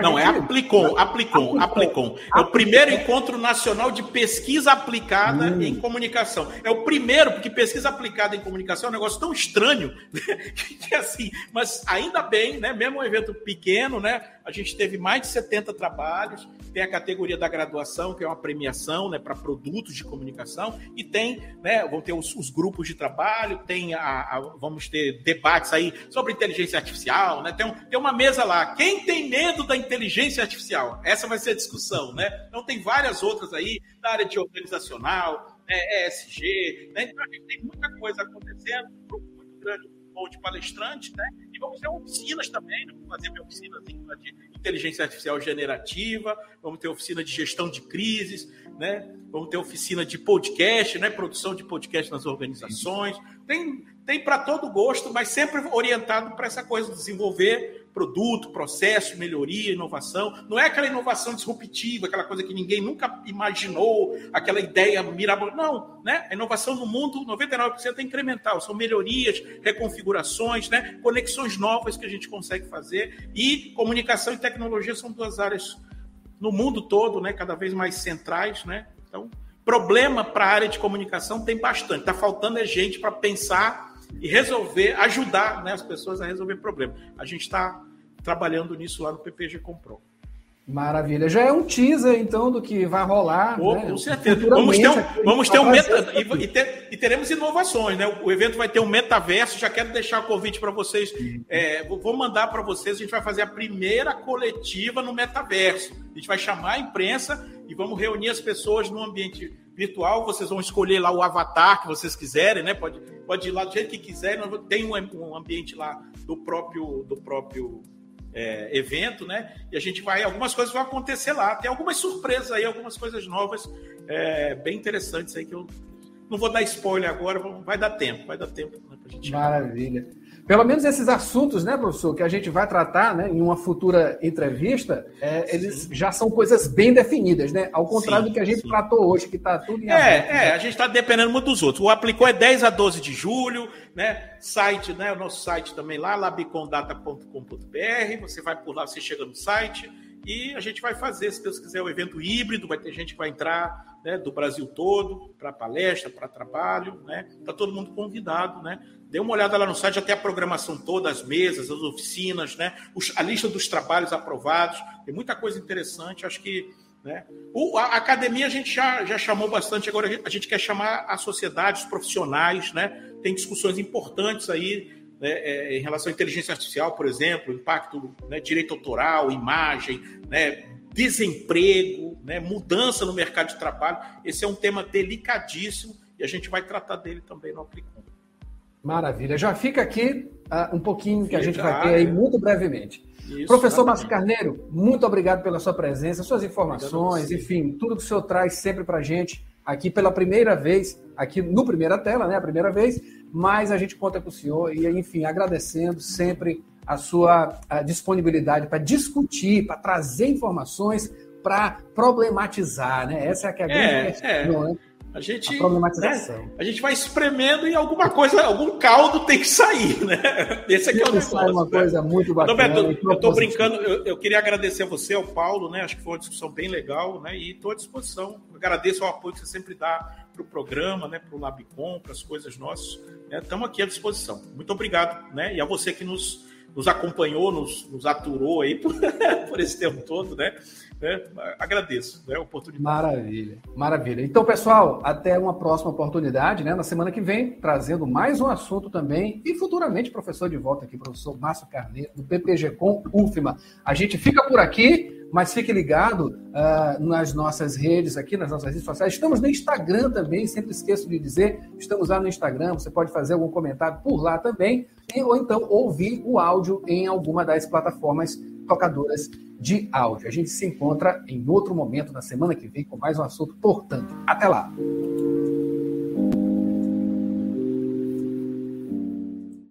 Não, é aplicou, aplicou, aplicou. É o primeiro encontro nacional de pesquisa aplicada hum. em comunicação. É o primeiro, porque pesquisa aplicada em comunicação é um negócio tão estranho <laughs> que assim, mas ainda bem, né? Mesmo um evento pequeno, né? A gente teve mais de 70 trabalhos, tem a categoria da graduação, que é uma premiação né, para produtos de comunicação, e tem, né, vão ter os, os grupos de trabalho, tem a, a, vamos ter debates aí sobre inteligência artificial, né? Tem, um, tem uma mesa lá. Quem tem medo da inteligência artificial? Essa vai ser a discussão, né? Então tem várias outras aí, na área de organizacional, né, ESG, né? Então a gente tem muita coisa acontecendo, um grupo muito grande de palestrante, né? E vamos ter oficinas também, né? vamos fazer oficinas de inteligência artificial generativa, vamos ter oficina de gestão de crises, né? Vamos ter oficina de podcast, né? Produção de podcast nas organizações. Tem, tem para todo gosto, mas sempre orientado para essa coisa de desenvolver produto, processo, melhoria, inovação. Não é aquela inovação disruptiva, aquela coisa que ninguém nunca imaginou, aquela ideia mirabolante. Não, né? A inovação no mundo, 99% é incremental. São melhorias, reconfigurações, né? conexões novas que a gente consegue fazer. E comunicação e tecnologia são duas áreas no mundo todo, né? cada vez mais centrais. Né? Então, problema para a área de comunicação tem bastante. Está faltando é gente para pensar e resolver, ajudar né, as pessoas a resolver problemas. A gente está trabalhando nisso lá no PPG Comprou. Maravilha. Já é um teaser, então, do que vai rolar. Oh, né? Com certeza. Vamos ter um, vamos ter um meta, e, e, ter, e, teremos inovações, né? O, evento vai ter um metaverso. Já quero deixar o convite para vocês. É, vou mandar para vocês. A gente vai fazer a primeira coletiva no metaverso. A gente vai chamar a imprensa e vamos reunir as pessoas no ambiente virtual, vocês vão escolher lá o avatar que vocês quiserem, né? Pode, pode ir lá do jeito que quiserem. Tem um, um ambiente lá do próprio, do próprio é, evento, né? E a gente vai, algumas coisas vão acontecer lá. Tem algumas surpresas aí, algumas coisas novas, é, bem interessantes aí que eu não vou dar spoiler agora, vai dar tempo, vai dar tempo né, pra gente. Maravilha. Pelo menos esses assuntos, né, professor, que a gente vai tratar né, em uma futura entrevista, é, eles já são coisas bem definidas, né? Ao contrário sim, do que a gente sim. tratou hoje, que está tudo em É, aberto, é, né? a gente está dependendo muito dos outros. O aplicou é 10 a 12 de julho, né? Site, né? O nosso site também lá, labicondata.com.br. Você vai por lá, você chega no site e a gente vai fazer, se Deus quiser, o um evento híbrido, vai ter gente que vai entrar né, do Brasil todo para palestra, para trabalho, né? Está todo mundo convidado, né? Dê uma olhada lá no site, até a programação toda, as mesas, as oficinas, né? a lista dos trabalhos aprovados. Tem muita coisa interessante. Acho que né? O, a academia a gente já, já chamou bastante, agora a gente quer chamar a sociedade, os profissionais, né? Tem discussões importantes aí né, é, em relação à inteligência artificial, por exemplo, impacto, né, direito autoral, imagem, né, desemprego, né, mudança no mercado de trabalho. Esse é um tema delicadíssimo e a gente vai tratar dele também no Aplicom. Maravilha. Já fica aqui uh, um pouquinho que a gente vai ter aí muito brevemente. Isso, Professor Márcio Carneiro, muito obrigado pela sua presença, suas informações, enfim, tudo que o senhor traz sempre para a gente aqui pela primeira vez, aqui no Primeira Tela, né? A primeira vez, mas a gente conta com o senhor e, enfim, agradecendo sempre a sua a disponibilidade para discutir, para trazer informações, para problematizar, né? Essa é, a, que é a grande é, questão, é. né? A gente, a, né, a gente vai espremendo e alguma coisa, algum caldo tem que sair, né? Esse aqui é o negócio. uma né? coisa muito bacana. Eu estou brincando, eu, eu, queria agradecer a você, ao Paulo, né? Acho que foi uma discussão bem legal, né? E estou à disposição. agradeço o apoio que você sempre dá para o programa, né? Para o Labicom, para as coisas nossas. Estamos né? aqui à disposição. Muito obrigado, né? E a você que nos nos acompanhou, nos, nos aturou aí <laughs> por, por esse tempo todo, né? É, agradeço né, a oportunidade. Maravilha, maravilha. Então, pessoal, até uma próxima oportunidade, né? Na semana que vem, trazendo mais um assunto também. E futuramente, professor de volta aqui, professor Márcio Carneiro, do PPG com UFMA. A gente fica por aqui. Mas fique ligado uh, nas nossas redes aqui, nas nossas redes sociais. Estamos no Instagram também, sempre esqueço de dizer. Estamos lá no Instagram, você pode fazer algum comentário por lá também, e, ou então ouvir o áudio em alguma das plataformas tocadoras de áudio. A gente se encontra em outro momento na semana que vem com mais um assunto. Portanto, até lá!